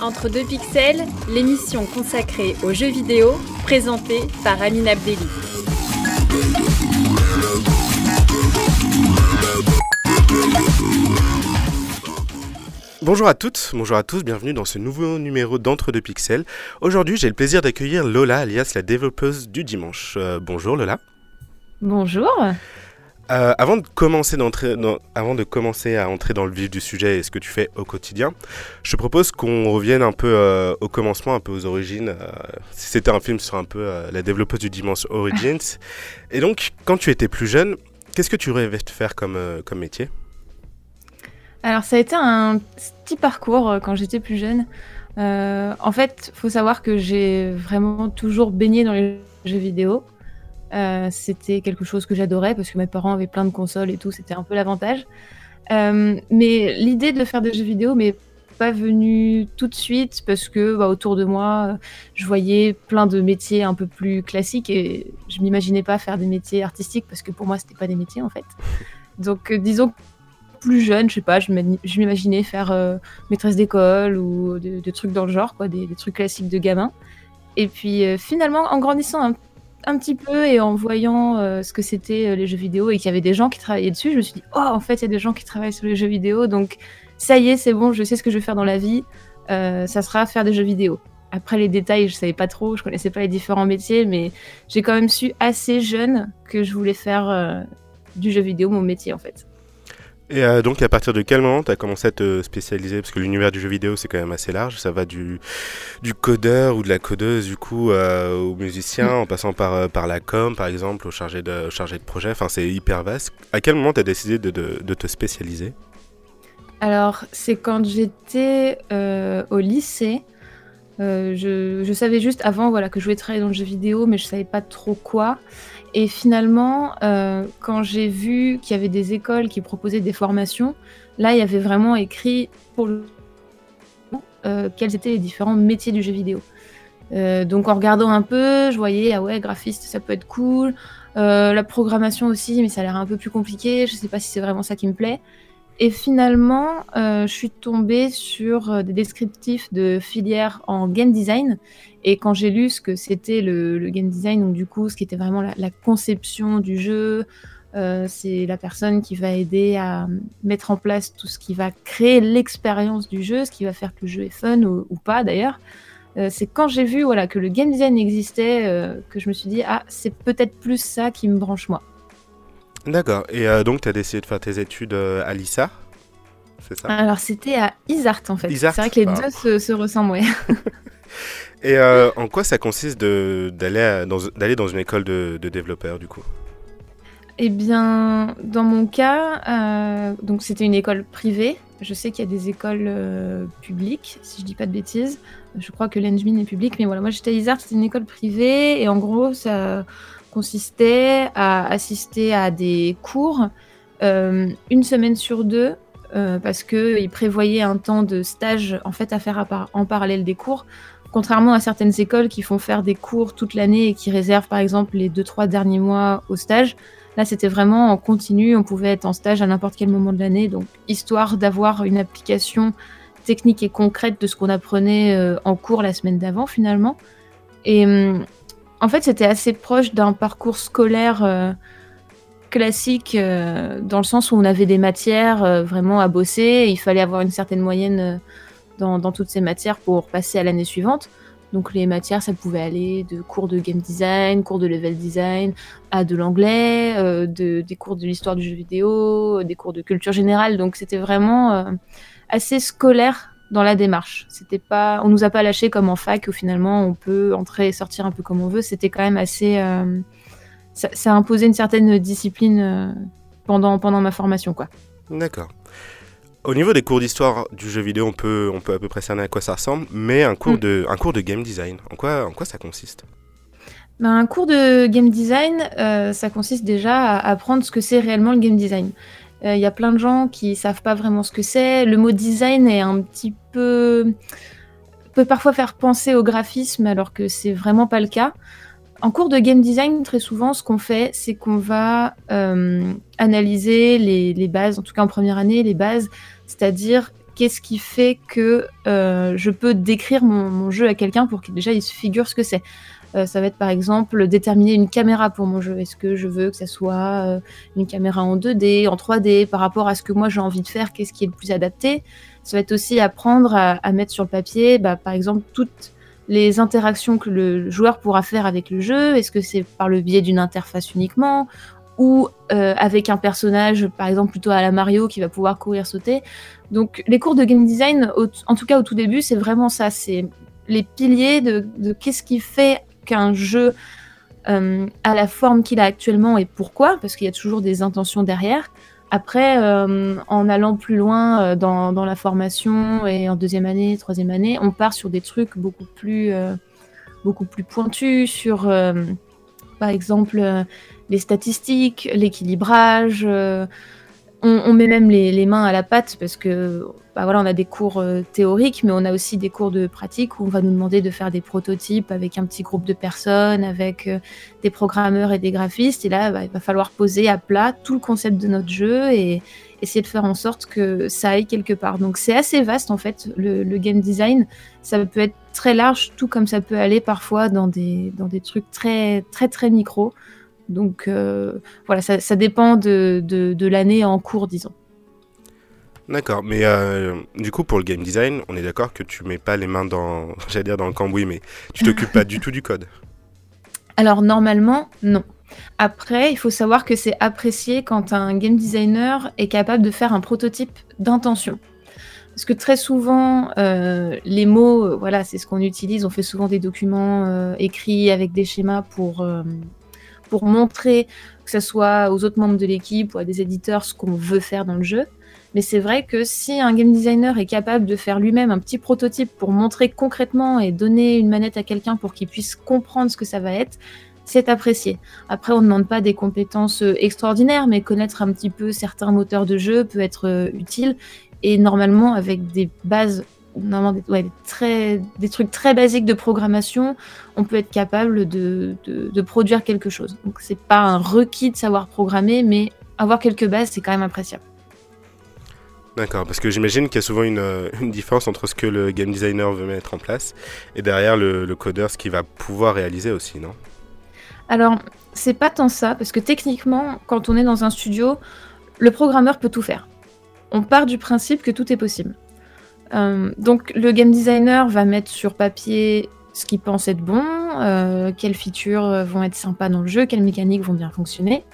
Entre deux pixels, l'émission consacrée aux jeux vidéo, présentée par Amine Abdelli. Bonjour à toutes, bonjour à tous, bienvenue dans ce nouveau numéro d'Entre deux pixels. Aujourd'hui, j'ai le plaisir d'accueillir Lola, alias la développeuse du dimanche. Euh, bonjour Lola. Bonjour. Euh, avant, de commencer à entrer dans le vif du sujet et ce que tu fais au quotidien, je te propose qu'on revienne un peu euh, au commencement, un peu aux origines. Euh, c'était un film sur un peu la développeuse du dimanche Origins. et donc, quand tu étais plus jeune, qu'est-ce que tu rêvais de faire comme, comme métier? Alors, ça a été un petit parcours quand j'étais plus jeune. en fait, il faut savoir que j'ai vraiment toujours baigné dans les jeux vidéo. Euh, c'était quelque chose que j'adorais parce que mes parents avaient plein de consoles et tout, c'était un peu l'avantage. Euh, mais l'idée de faire des jeux vidéo m'est pas venue tout de suite parce que bah, autour de moi, je voyais plein de métiers un peu plus classiques et je m'imaginais pas faire des métiers artistiques parce que pour moi, c'était pas des métiers en fait. Donc, euh, disons plus jeune, je sais pas, je m'imaginais faire maîtresse d'école ou des trucs dans le genre, quoi, des, des, trucs classiques de gamin. Et puis finalement, en grandissant un un petit peu et en voyant euh, ce que c'était euh, les jeux vidéo et qu'il y avait des gens qui travaillaient dessus, je me suis dit, oh, en fait, il y a des gens qui travaillent sur les jeux vidéo, donc ça y est, c'est bon, je sais ce que je vais faire dans la vie, euh, ça sera faire des jeux vidéo. Après les détails, je savais pas trop, je connaissais pas les différents métiers, mais j'ai quand même su assez jeune que je voulais faire du jeu vidéo mon métier en fait. Et euh, donc, à partir de quel moment tu as commencé à te spécialiser? Parce que l'univers du jeu vidéo, c'est quand même assez large. Ça va du, du codeur ou de la codeuse, du coup, euh, au musicien, en passant par, euh, par la com, par exemple, au chargé de, chargé de projet. Enfin, c'est hyper vaste. À quel moment tu as décidé de, de, te spécialiser? Alors, c'est quand j'étais au lycée. je, je, savais juste avant voilà, que je voulais travailler dans le jeu vidéo, mais je savais pas trop quoi. Et finalement, euh, quand j'ai vu qu'il y avait des écoles qui proposaient des formations, là, il y avait vraiment écrit pour le euh, quels étaient les différents métiers du jeu vidéo. Euh, donc en regardant un peu, je voyais, ah ouais, graphiste, ça peut être cool. la programmation aussi, mais ça a l'air un peu plus compliqué. Je sais pas si c'est vraiment ça qui me plaît. Et finalement, je suis tombée sur des descriptifs de filières en game design. Et quand j'ai lu ce que c'était le, game design, donc du coup, ce qui était vraiment la, conception du jeu, euh, c'est la personne qui va aider à mettre en place tout ce qui va créer l'expérience du jeu, ce qui va faire que le jeu est fun ou, pas d'ailleurs. Euh, c'est quand j'ai vu voilà, que le game design existait euh, que je me suis dit, ah, c'est peut-être plus ça qui me branche moi. D'accord. Et donc, tu as décidé de faire tes études à l'ISA c'est ça? Alors, c'était à Isart en fait. C'est vrai que les ah. deux se, se ressemblent, ouais. Et euh, en quoi ça consiste d'aller dans, dans une école de, de développeurs du coup? Eh bien, dans mon cas, euh, donc c'était une école privée. Je sais qu'il y a des écoles euh, publiques, si je dis pas de bêtises. Je crois que l'Engmin est public, mais voilà, moi j'étais à Isart, c'était une école privée, et en gros, ça consistait à assister à des cours une semaine sur deux, parce qu'ils prévoyaient un temps de stage en fait à faire en parallèle des cours. Contrairement à certaines écoles qui font faire des cours toute l'année et qui réservent par exemple les 2-3 derniers mois au stage, là c'était vraiment en continu, on pouvait être en stage à n'importe quel moment de l'année, donc histoire d'avoir une application technique et concrète de ce qu'on apprenait euh, en cours la semaine d'avant finalement. Et hum, en fait c'était assez proche d'un parcours scolaire euh, classique euh, dans le sens où on avait des matières vraiment à bosser, il fallait avoir une certaine moyenne dans, toutes ces matières pour passer à l'année suivante. Donc les matières, ça pouvait aller de cours de game design, cours de level design, à de l'anglais, euh, de, des cours de l'histoire du jeu vidéo, des cours de culture générale. Donc c'était vraiment euh, assez scolaire dans la démarche. C'était pas, on nous a pas lâché comme en fac où finalement on peut entrer et sortir un peu comme on veut. C'était quand même assez, euh, ça, ça, a imposé une certaine discipline pendant pendant ma formation quoi. D'accord. Au niveau des cours d'histoire du jeu vidéo, on peut, on peut à peu près cerner à quoi ça ressemble, mais un cours, mm. de, un cours de game design, en quoi, en quoi ça consiste? Ben, Un cours de game design, euh, ça consiste déjà à apprendre ce que c'est réellement le game design. Euh, il y a plein de gens qui savent pas vraiment ce que c'est. Le mot design est un petit peu peut parfois faire penser au graphisme alors que c'est vraiment pas le cas. En cours de game design, très souvent, ce qu'on fait, c'est qu'on va euh, analyser les, bases, en tout cas en première année, les bases c'est-à-dire qu'est-ce qui fait que je peux décrire mon, jeu à quelqu'un pour qu'il déjà il se figure ce que c'est. Ça va être par exemple déterminer une caméra pour mon jeu. Est-ce que je veux que ça soit une caméra en 2D, en 3D, par rapport à ce que moi j'ai envie de faire, qu'est-ce qui est le plus adapté? Ça va être aussi apprendre à, mettre sur le papier, bah, par exemple, toutes les interactions que le joueur pourra faire avec le jeu. Est-ce que c'est par le biais d'une interface uniquement? Ou euh, avec un personnage, par exemple plutôt à la Mario, qui va pouvoir courir, sauter. Donc les cours de game design, en tout cas au tout début, c'est vraiment ça, c'est les piliers de, qu'est-ce qui fait qu'un jeu euh, a la forme qu'il a actuellement et pourquoi, parce qu'il y a toujours des intentions derrière. Après, euh, en allant plus loin dans, dans, la formation et en deuxième année, troisième année, on part sur des trucs beaucoup plus, beaucoup plus pointus, sur par exemple les statistiques, l'équilibrage. On, met même les, mains à la pâte parce que bah voilà, on a des cours euh, théoriques, mais on a aussi des cours de pratique où on va nous demander de faire des prototypes avec un petit groupe de personnes, avec euh, des programmeurs et des graphistes. Et là, bah, il va falloir poser à plat tout le concept de notre jeu et essayer de faire en sorte que ça aille quelque part. Donc c'est assez vaste en fait, le, le, game design. Ça peut être très large, tout comme ça peut aller parfois dans des, dans des trucs très très très micro. Donc euh, voilà, ça, dépend de, l'année en cours, disons. D'accord, mais euh, du coup pour le game design, on est d'accord que tu mets pas les mains dans, j'allais dire dans le cambouis, mais tu t'occupes pas du tout du code. Alors normalement, non. Après, il faut savoir que c'est apprécié quand un game designer est capable de faire un prototype d'intention. Parce que très souvent, euh, les mots, voilà, c'est ce qu'on utilise. On fait souvent des documents écrits avec des schémas pour, pour montrer que ce soit aux autres membres de l'équipe ou à des éditeurs ce qu'on veut faire dans le jeu. Mais c'est vrai que si un game designer est capable de faire lui-même un petit prototype pour montrer concrètement et donner une manette à quelqu'un pour qu'il puisse comprendre ce que ça va être, c'est apprécié. Après, on ne demande pas des compétences euh, extraordinaires, mais connaître un petit peu certains moteurs de jeu peut être euh, utile. Et normalement, avec des bases des, ouais, très, des trucs très basiques de programmation, on peut être capable de, de, produire quelque chose. Donc c'est pas un requis de savoir programmer, mais avoir quelques bases, c'est quand même appréciable. D'accord, parce que j'imagine qu'il y a souvent une, une, différence entre ce que le game designer veut mettre en place et derrière le, le codeur, ce qu'il va pouvoir réaliser aussi, non? Alors, c'est pas tant ça, parce que techniquement, quand on est dans un studio, le programmeur peut tout faire. On part du principe que tout est possible. Euh, donc le game designer va mettre sur papier ce qu'il pense être bon, euh, quelles features euh, vont être sympas dans le jeu, quelles mécaniques vont bien fonctionner.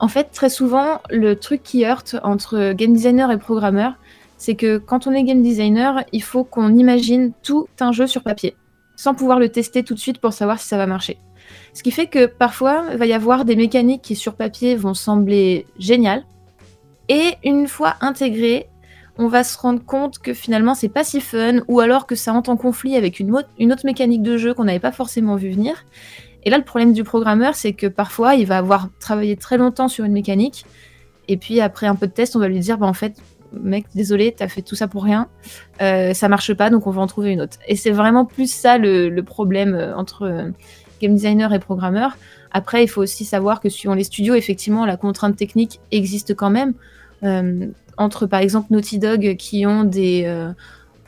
En fait, très souvent, le truc qui heurte entre game designer et programmeur, c'est que quand on est game designer, il faut qu'on imagine tout un jeu sur papier, sans pouvoir le tester tout de suite pour savoir si ça va marcher. Ce qui fait que parfois, il va y avoir des mécaniques qui sur papier vont sembler géniales, et une fois intégrées, on va se rendre compte que finalement c'est pas si fun, ou alors que ça entre en conflit avec une, autre mécanique de jeu qu'on n'avait pas forcément vu venir. Et là, le problème du programmeur, c'est que parfois il va avoir travaillé très longtemps sur une mécanique, et puis après un peu de test, on va lui dire bah en fait, mec, désolé, t'as fait tout ça pour rien, euh, ça marche pas, donc on va en trouver une autre. Et c'est vraiment plus ça le, problème euh, entre euh, game designer et programmeur. Après, il faut aussi savoir que suivant les studios, effectivement, la contrainte technique existe quand même entre par exemple Naughty Dog qui ont des, euh,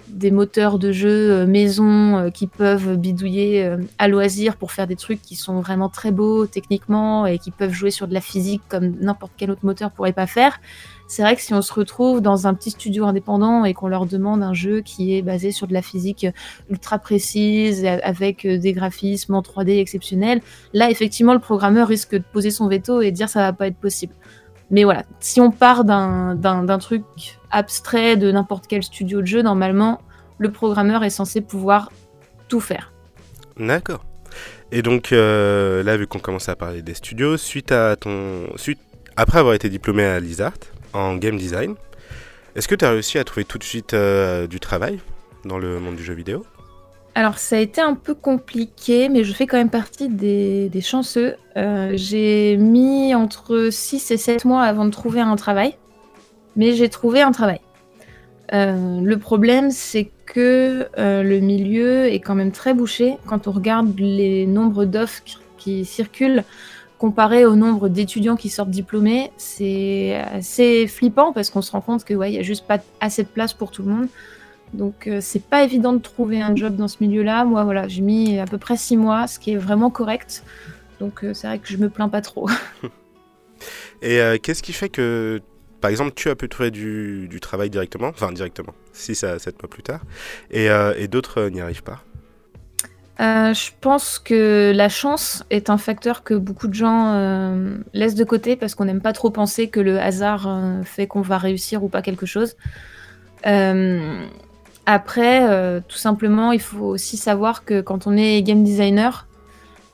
des moteurs de jeu euh, maison euh, qui peuvent bidouiller à loisir pour faire des trucs qui sont vraiment très beaux techniquement et qui peuvent jouer sur de la physique comme n'importe quel autre moteur pourrait pas faire. C'est vrai que si on se retrouve dans un petit studio indépendant et qu'on leur demande un jeu qui est basé sur de la physique ultra précise, avec des graphismes en 3D exceptionnels, là effectivement le programmeur risque de poser son veto et de dire ça va pas être possible. Mais voilà, si on part d'un truc abstrait de n'importe quel studio de jeu, normalement, le programmeur est censé pouvoir tout faire. D'accord. Et donc euh, là, vu qu'on commence à parler des studios, suite à ton, après avoir été diplômé à Lizard en game design, est-ce que tu as réussi à trouver tout de suite euh, du travail dans le monde du jeu vidéo? Alors ça a été un peu compliqué, mais je fais quand même partie des, chanceux. Euh, j'ai mis entre 6 et 7 mois avant de trouver un travail, mais j'ai trouvé un travail. Euh, le problème, c'est que euh, le milieu est quand même très bouché. Quand on regarde les nombres d'offres qui circulent comparé au nombre d'étudiants qui sortent diplômés, c'est assez flippant parce qu'on se rend compte que ouais, il y a juste pas assez de place pour tout le monde. Donc euh, c'est pas évident de trouver un job dans ce milieu-là. Moi voilà, j'ai mis à peu près six mois, ce qui est vraiment correct. Donc euh, c'est vrai que je me plains pas trop. Et euh, qu'est-ce qui fait que, par exemple, tu as pu trouver du, du travail directement, enfin directement, si ça sept mois plus tard, et, et d'autres n'y arrivent pas? Je pense que la chance est un facteur que beaucoup de gens laissent de côté parce qu'on n'aime pas trop penser que le hasard fait qu'on va réussir ou pas quelque chose. Après, euh, tout simplement, il faut aussi savoir que quand on est game designer,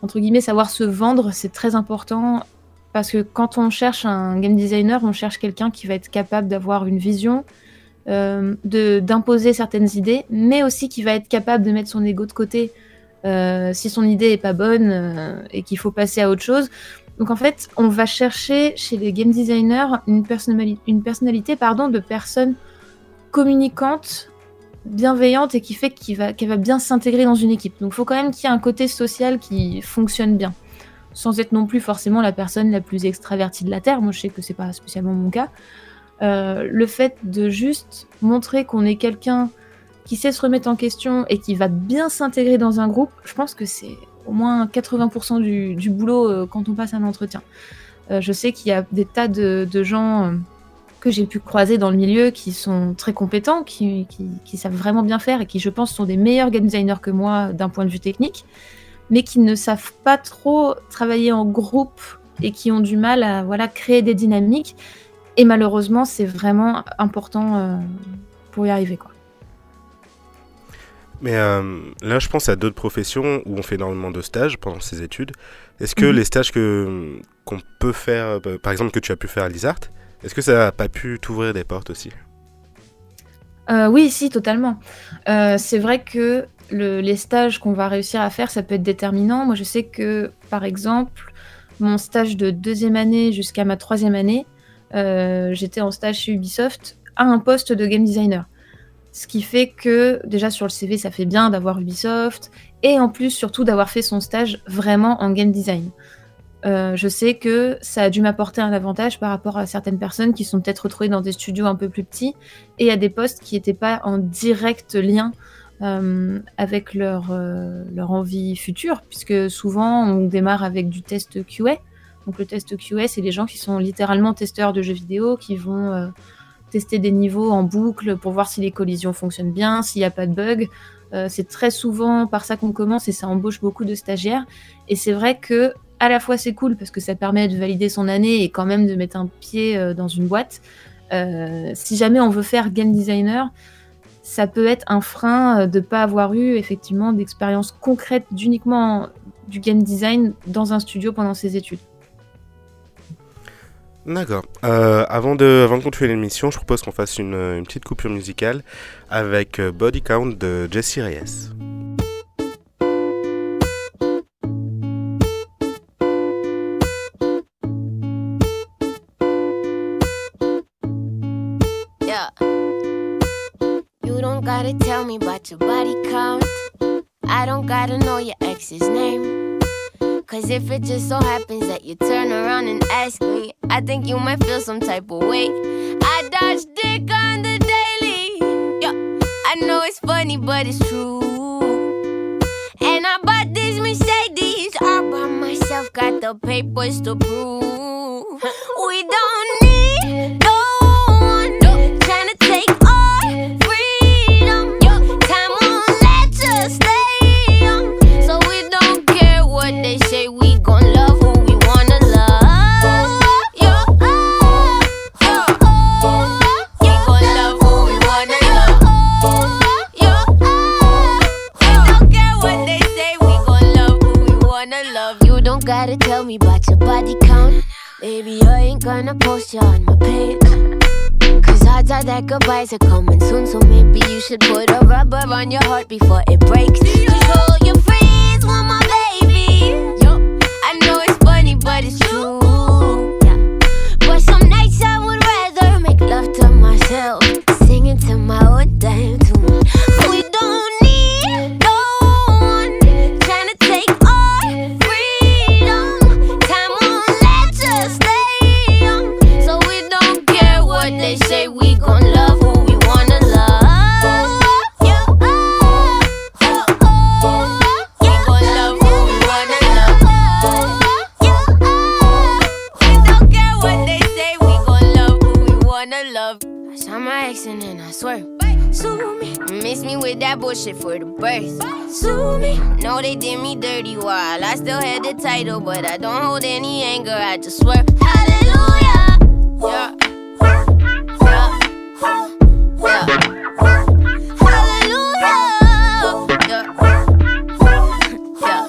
entre guillemets, savoir se vendre, c'est très important parce que quand on cherche un game designer, on cherche quelqu'un qui va être capable d'avoir une vision, euh, d'imposer certaines idées, mais aussi qui va être capable de mettre son ego de côté euh, si son idée est pas bonne euh, et qu'il faut passer à autre chose. Donc en fait, on va chercher chez les game designers une, personnalité, pardon, de personnes communicantes bienveillante et qui fait qu'elle va, va bien s'intégrer dans une équipe. Donc il faut quand même qu'il y ait un côté social qui fonctionne bien, sans être non plus forcément la personne la plus extravertie de la Terre. Moi je sais que c'est pas spécialement mon cas. Euh, le fait de juste montrer qu'on est quelqu'un qui sait se remettre en question et qui va bien s'intégrer dans un groupe, je pense que c'est au moins 80% du, boulot euh, quand on passe un entretien. Euh, je sais qu'il y a des tas de gens que j'ai pu croiser dans le milieu qui sont très compétents, qui, savent vraiment bien faire et qui, je pense, sont des meilleurs game designers que moi d'un point de vue technique, mais qui ne savent pas trop travailler en groupe et qui ont du mal à voilà, créer des dynamiques. Et malheureusement, c'est vraiment important euh, pour y arriver. Quoi. Mais euh, là, je pense à d'autres professions où on fait énormément de stages pendant ses études. Est-ce que mhm. les stages que, qu'on peut faire, euh, par exemple que tu as pu faire à l'ISART, est-ce que ça n'a pas pu t'ouvrir des portes aussi? Euh, Oui, si, totalement. Euh, c'est vrai que les stages qu'on va réussir à faire, ça peut être déterminant. Moi, je sais que, par exemple, mon stage de deuxième année jusqu'à ma troisième année, euh, j'étais en stage chez Ubisoft à un poste de game designer. Ce qui fait que, déjà sur le CV, ça fait bien d'avoir Ubisoft, et en plus, surtout, d'avoir fait son stage vraiment en game design. Euh, je sais que ça a dû m'apporter un avantage par rapport à certaines personnes qui sont peut-être retrouvées dans des studios un peu plus petits et à des postes qui n'étaient pas en direct lien euh, avec leur, euh, leur envie future, puisque souvent on démarre avec du test QA. Donc le test QA, c'est les gens qui sont littéralement testeurs de jeux vidéo, qui vont tester des niveaux en boucle pour voir si les collisions fonctionnent bien, s'il n'y a pas de bugs. c'est très souvent par ça qu'on commence et ça embauche beaucoup de stagiaires. Et c'est vrai que à la fois c'est cool parce que ça permet de valider son année et quand même de mettre un pied euh, dans une boîte. Euh, si jamais on veut faire game designer, ça peut être un frein euh, de ne pas avoir eu effectivement d'expérience concrète d'uniquement du game design dans un studio pendant ses études. D'accord. avant, de, avant de continuer l'émission, je propose qu'on fasse une, une, petite coupure musicale avec Body Count de Jesse Reyes. Gotta tell me about your body count. I don't gotta know your ex's name. Cause if it just so happens that you turn around and ask me, I think you might feel some type of way. I dodge dick on the daily. Yeah, I know it's funny, but it's true. And I bought this Mercedes all by myself, got the papers to prove. We don't need gonna post you on my page. Cause odds are that goodbyes are coming soon, so maybe you should put a rubber on your heart before it breaks. Cause all your friends want my baby. I know it's funny, but it's true. But some nights I would rather make love to myself, singing to my own damn Miss me with that bullshit for the birth. Sue me. No, they did me dirty while I still had the title, but I don't hold any anger. I just swear. Hallelujah. Yeah. Yeah. Yeah. Hallelujah. Yeah. Yeah.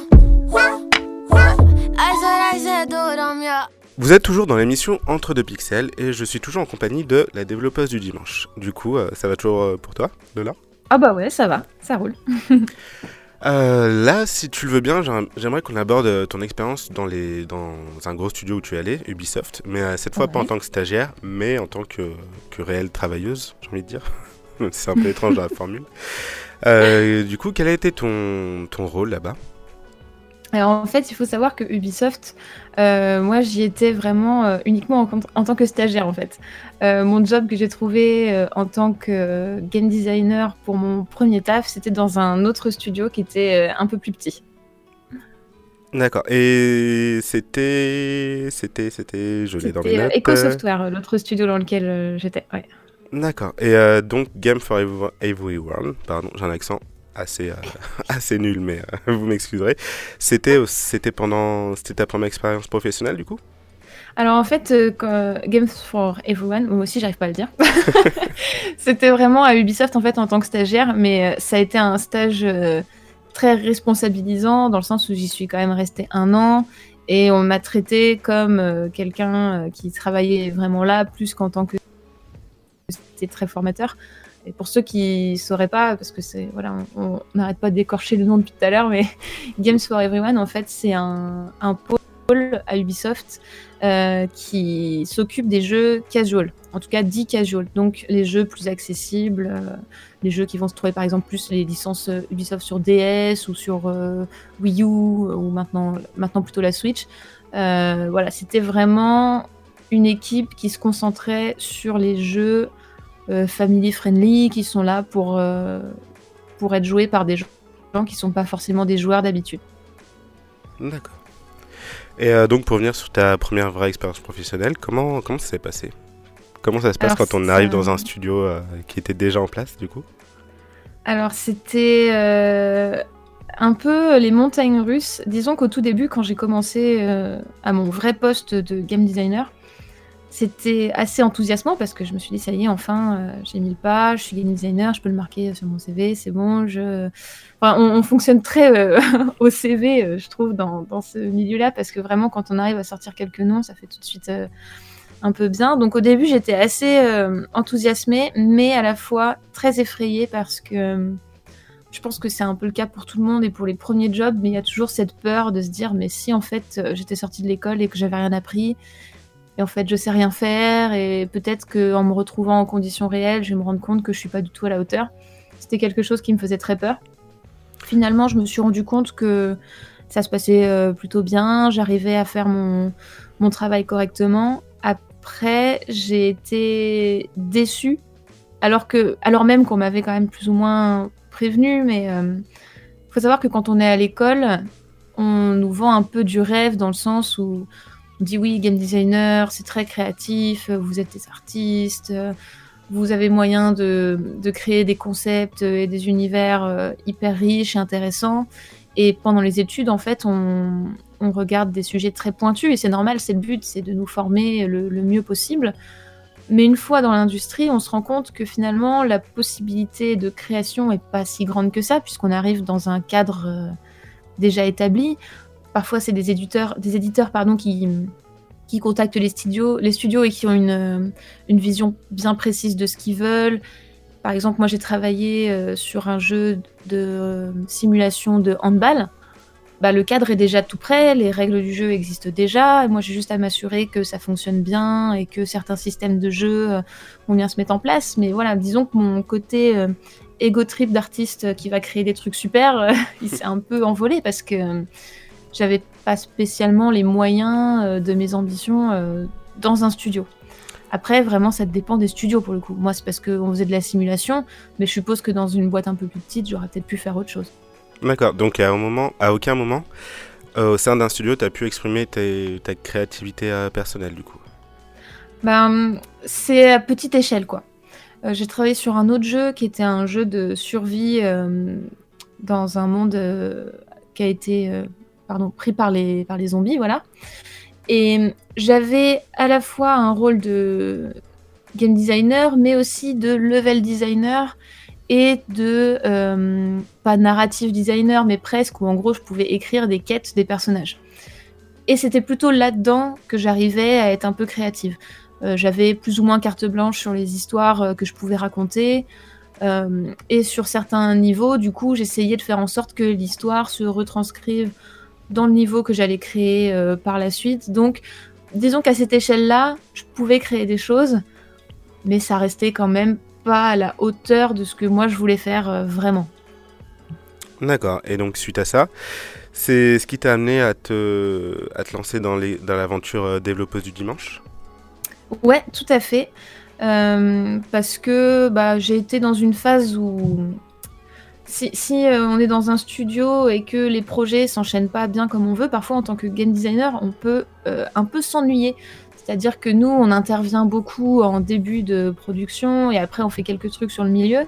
I said, I said, do it on ya. Vous êtes toujours dans l'émission Entre deux pixels et je suis toujours en compagnie de la développeuse du dimanche. Du coup, euh, ça va toujours euh, pour toi, Lola? Ah bah ouais, ça va, ça roule. Euh, Là, si tu le veux bien, j'aim- j'aimerais qu'on aborde euh, ton expérience dans, les, dans un gros studio où tu es allée, Ubisoft, mais euh, cette fois pas en tant que stagiaire, mais en tant que, que réelle travailleuse, j'ai envie de dire. C'est un peu étrange la formule. Euh, du coup, quel a été ton, ton rôle là-bas? Alors en fait, il faut savoir que Ubisoft, euh, moi j'y étais vraiment euh, uniquement en tant que stagiaire en fait. Euh, mon job que j'ai trouvé euh, en tant que euh, game designer pour mon premier taf, c'était dans un autre studio qui était euh, un peu plus petit. D'accord. Et c'était. C'était. C'était. Je l'ai dans C'était euh, notes. Eco Software, l'autre studio dans lequel euh, j'étais. Ouais. D'accord. Et euh, donc, Game for Every- Everyone, pardon, j'ai un accent assez, euh, assez nul, mais euh, vous m'excuserez. C'était, c'était pendant. C'était ta première expérience professionnelle, du coup? Alors en fait, euh, Games for Everyone, moi aussi j'arrive pas à le dire. C'était vraiment à Ubisoft en fait en tant que stagiaire, mais euh, ça a été un stage euh, très responsabilisant dans le sens où j'y suis quand même restée un an et on m'a traité comme quelqu'un qui travaillait vraiment là plus qu'en tant que c'était très formateur. Et pour ceux qui sauraient pas, parce que c'est voilà, on n'arrête pas d'écorcher le nom depuis tout à l'heure, mais Games for Everyone en fait c'est un, un à Ubisoft euh, qui s'occupe des jeux casual, en tout cas dits casual, donc les jeux plus accessibles, euh, les jeux qui vont se trouver par exemple plus les licences euh, Ubisoft sur DS ou sur Wii U ou maintenant, maintenant plutôt la Switch. Voilà, c'était vraiment une équipe qui se concentrait sur les jeux family friendly qui sont là pour, pour être joués par des gens qui sont pas forcément des joueurs d'habitude. D'accord. Et euh, donc, pour revenir sur ta première vraie expérience professionnelle, comment, comment ça s'est passé? Comment ça se passe Alors, quand on arrive dans un studio euh, qui était déjà en place, du coup? Alors c'était euh, un peu les montagnes russes. Disons qu'au tout début, quand j'ai commencé à mon vrai poste de game designer, c'était assez enthousiasmant parce que je me suis dit ça y est, enfin, euh, j'ai mis le pas, je suis game designer, je peux le marquer sur mon CV, c'est bon. Je... On, on fonctionne très euh, au CV, euh, je trouve, dans, dans ce milieu-là parce que vraiment, quand on arrive à sortir quelques noms, ça fait tout de suite un peu bien. Donc au début, j'étais assez enthousiasmée, mais à la fois très effrayée parce que je pense que c'est un peu le cas pour tout le monde et pour les premiers jobs, mais il y a toujours cette peur de se dire mais si en fait j'étais sortie de l'école et que j'avais rien appris, et en fait je sais rien faire, et peut-être qu'en me retrouvant en conditions réelles, je vais me rendre compte que je suis pas du tout à la hauteur. C'était quelque chose qui me faisait très peur. Finalement, je me suis rendu compte que ça se passait euh, plutôt bien, j'arrivais à faire mon, travail correctement. Après, j'ai été déçue, alors, que, alors même qu'on m'avait quand même plus ou moins prévenu, mais il faut savoir que quand on est à l'école, on nous vend un peu du rêve dans le sens où on dit oui, game designer, c'est très créatif, vous êtes des artistes, vous avez moyen de, créer des concepts et des univers euh, hyper riches et intéressants. Et pendant les études, en fait, on, regarde des sujets très pointus et c'est normal, c'est le but, c'est de nous former le, le mieux possible. Mais une fois dans l'industrie, on se rend compte que finalement, la possibilité de création est pas si grande que ça, puisqu'on arrive dans un cadre euh, déjà établi. Parfois, c'est des éditeurs, des éditeurs pardon, qui, qui contactent les studios, les studios et qui ont une, euh, une vision bien précise de ce qu'ils veulent. Par exemple, moi, j'ai travaillé euh, sur un jeu de euh, simulation de handball. Bah, le cadre est déjà tout prêt, les règles du jeu existent déjà. Moi, j'ai juste à m'assurer que ça fonctionne bien et que certains systèmes de jeu vont bien se mettre en place. Mais voilà, disons que mon côté ego trip d'artiste qui va créer des trucs super, il s'est un peu envolé parce que j'avais pas spécialement les moyens euh, de mes ambitions euh, dans un studio. Après, vraiment, ça dépend des studios pour le coup. Moi, c'est parce qu'on faisait de la simulation, mais je suppose que dans une boîte un peu plus petite, j'aurais peut-être pu faire autre chose. D'accord, donc à, un moment, à aucun moment, euh, au sein d'un studio, tu as pu exprimer tes- ta créativité euh, personnelle, du coup? Ben, c'est à petite échelle, quoi. Euh, j'ai travaillé sur un autre jeu qui était un jeu de survie dans un monde qui a été pardon, pris par les, par les zombies, voilà. Et j'avais à la fois un rôle de game designer, mais aussi de level designer et de, pas narrative designer, mais presque, où en gros je pouvais écrire des quêtes des personnages. Et c'était plutôt là-dedans que j'arrivais à être un peu créative. Euh, j'avais plus ou moins carte blanche sur les histoires euh, que je pouvais raconter. Euh, et sur certains niveaux, du coup, j'essayais de faire en sorte que l'histoire se retranscrive dans le niveau que j'allais créer par la suite. Donc, disons qu'à cette échelle-là, je pouvais créer des choses, mais ça restait quand même pas à la hauteur de ce que moi je voulais faire vraiment. D'accord. Et donc, suite à ça, c'est ce qui t'a amené à te, à te lancer dans l'aventure développeuse du dimanche? Ouais, tout à fait. Euh, parce que bah, j'ai été dans une phase où si, euh, on est dans un studio et que les projets s'enchaînent pas bien comme on veut, parfois en tant que game designer, on peut euh, un peu s'ennuyer. C'est-à-dire que nous, on intervient beaucoup en début de production et après on fait quelques trucs sur le milieu.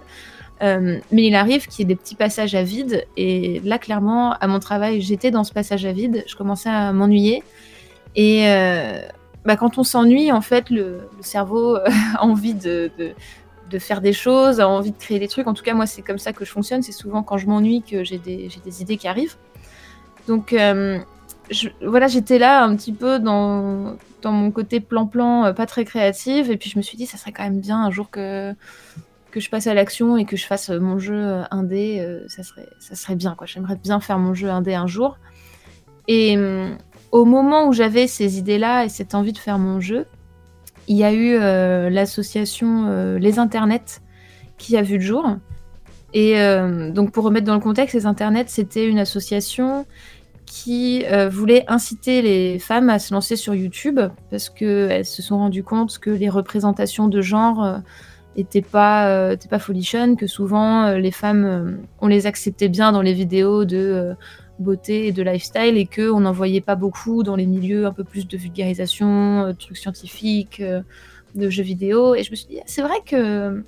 mais il arrive qu'il y ait des petits passages à vide. Et là, clairement, à mon travail, j'étais dans ce passage à vide. Je commençais à m'ennuyer. Et bah, quand on s'ennuie, en fait, le, cerveau a envie de, faire des choses, a envie de créer des trucs. En tout cas, moi, c'est comme ça que je fonctionne. C'est souvent quand je m'ennuie que j'ai des, idées qui arrivent. Donc, euh, voilà, j'étais là un petit peu dans, mon côté plan-plan, euh, pas très créative. Et puis, je me suis dit, ça serait quand même bien un jour que, je passe à l'action et que je fasse mon jeu euh, indé. ça, serait, ça serait bien, quoi. J'aimerais bien faire mon jeu indé un jour. Et au moment où j'avais ces idées-là et cette envie de faire mon jeu, il y a eu euh, l'association euh, Les Internets qui a vu le jour. Et euh, donc pour remettre dans le contexte, Les Internets, c'était une association qui voulait inciter les femmes à se lancer sur YouTube parce qu'elles se sont rendues compte que les représentations de genre n'étaient pas, étaient pas folichonnes, que souvent les femmes, on les acceptait bien dans les vidéos de beauté et de lifestyle et qu'on n'en voyait pas beaucoup dans les milieux un peu plus de vulgarisation, euh, de trucs scientifiques, euh, de jeux vidéo. Et je me suis dit, c'est vrai que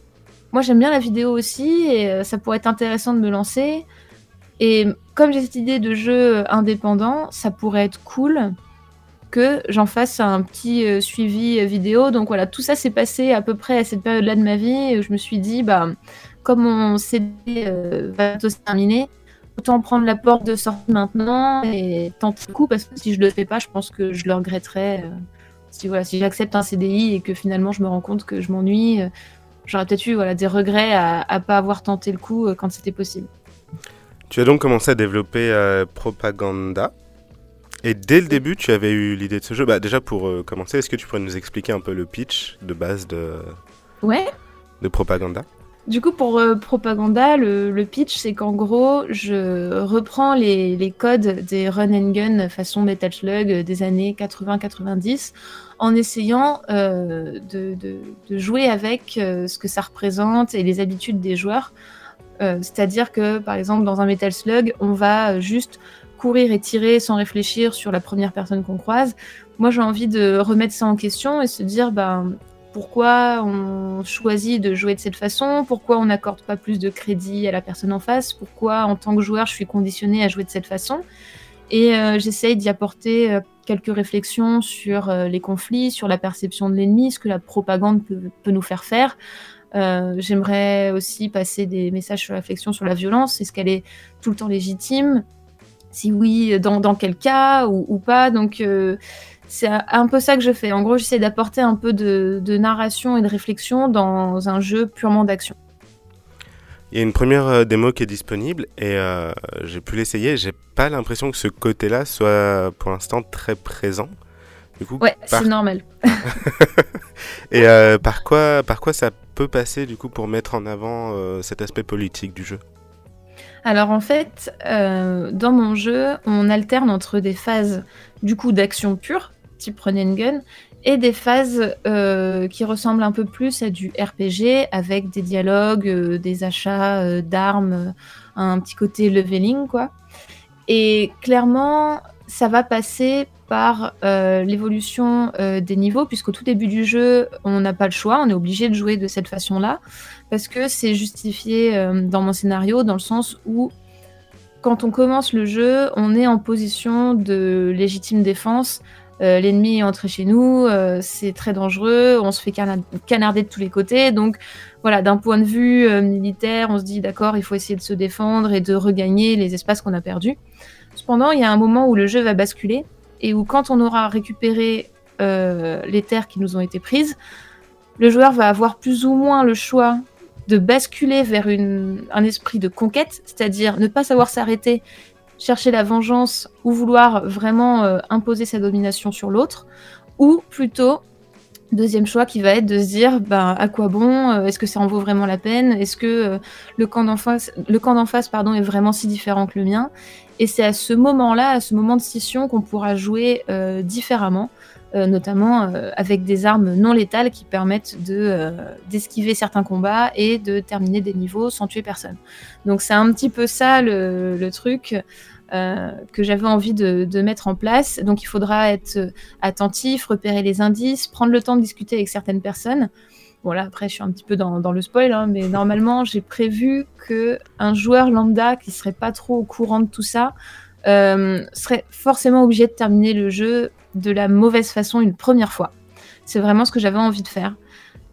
moi j'aime bien la vidéo aussi et euh, ça pourrait être intéressant de me lancer. Et comme j'ai cette idée de jeu indépendant, ça pourrait être cool que j'en fasse un petit suivi vidéo. Donc voilà, tout ça s'est passé à peu près à cette période-là de ma vie où je me suis dit, bah, comme mon CD va se terminer, autant prendre la porte de sortie maintenant et tenter le coup parce que si je le fais pas, je pense que je le regretterai. Euh, si voilà, si j'accepte un CDI et que finalement je me rends compte que je m'ennuie, euh, j'aurais peut-être eu voilà des regrets à, ne pas avoir tenté le coup euh, quand c'était possible. Tu as donc commencé à développer Propaganda. Et dès le début, tu avais eu l'idée de ce jeu. Bah, déjà, pour commencer, est-ce que tu pourrais nous expliquer un peu le pitch de base de, ouais. de Propaganda? Du coup, pour euh, Propaganda, le, pitch, c'est qu'en gros, je reprends les, codes des run and gun façon Metal Slug des années 80-90 en essayant euh, de, jouer avec euh, ce que ça représente et les habitudes des joueurs. C'est-à-dire que, par exemple, dans un Metal Slug, on va juste courir et tirer sans réfléchir sur la première personne qu'on croise. Moi, j'ai envie de remettre ça en question et se dire, ben, pourquoi on choisit de jouer de cette façon, pourquoi on n'accorde pas plus de crédit à la personne en face, pourquoi en tant que joueur je suis conditionné à jouer de cette façon. Et euh, j'essaye d'y apporter euh, quelques réflexions sur euh, les conflits, sur la perception de l'ennemi, ce que la propagande peut, nous faire faire. J'aimerais aussi passer des messages sur réflexion sur la violence. Est-ce qu'elle est tout le temps légitime? Si oui, dans, quel cas ou, ou pas? Donc c'est un peu ça que je fais. En gros, j'essaie d'apporter un peu de, narration et de réflexion dans un jeu purement d'action. Il y a une première euh, démo qui est disponible et euh, j'ai pu l'essayer. J'ai pas l'impression que ce côté-là soit pour l'instant très présent. Du coup, ouais, c'est normal. et euh, par quoi, par quoi ça peut passer du coup pour mettre en avant cet aspect politique du jeu? Alors en fait, dans mon jeu, on alterne entre des phases du coup d'action pure, type run and gun, et des phases euh, qui ressemblent un peu plus à du RPG avec des dialogues, euh, des achats euh, d'armes, un petit côté leveling quoi. Et clairement, ça va passer par l'évolution des niveaux, puisqu'au tout début du jeu, on n'a pas le choix, on est obligé de jouer de cette façon-là, parce que c'est justifié dans mon scénario, dans le sens où quand on commence le jeu, on est en position de légitime défense. Euh, l'ennemi est entré chez nous, euh, c'est très dangereux, on se fait canarder de tous les côtés. Donc voilà, d'un point de vue euh, militaire, on se dit d'accord, il faut essayer de se défendre et de regagner les espaces qu'on a perdus. Cependant, il y a un moment où le jeu va basculer et où quand on aura récupéré les terres qui nous ont été prises, le joueur va avoir plus ou moins le choix de basculer vers un esprit de conquête, c'est-à-dire ne pas savoir s'arrêter, chercher la vengeance ou vouloir vraiment euh, imposer sa domination sur l'autre, ou plutôt Deuxième choix qui va être de se dire bah, à quoi bon euh, Est-ce que ça en vaut vraiment la peine? Est-ce que euh, le camp d'en face, face pardon, est vraiment si différent que le mien? Et c'est à ce moment-là, à ce moment de scission, qu'on pourra jouer différemment. Euh, notamment euh, avec des armes non létales qui permettent euh, d'esquiver certains combats et de terminer des niveaux sans tuer personne. Donc c'est un petit peu ça le, truc. que j'avais envie de, mettre en place. Donc il faudra être attentif, repérer les indices, prendre le temps de discuter avec certaines personnes. Bon là après je suis un petit peu dans, le spoil, hein, mais normalement j'ai prévu que un joueur lambda qui serait pas trop au courant de tout ça serait forcément obligé de terminer le jeu de la mauvaise façon une première fois. C'est vraiment ce que j'avais envie de faire.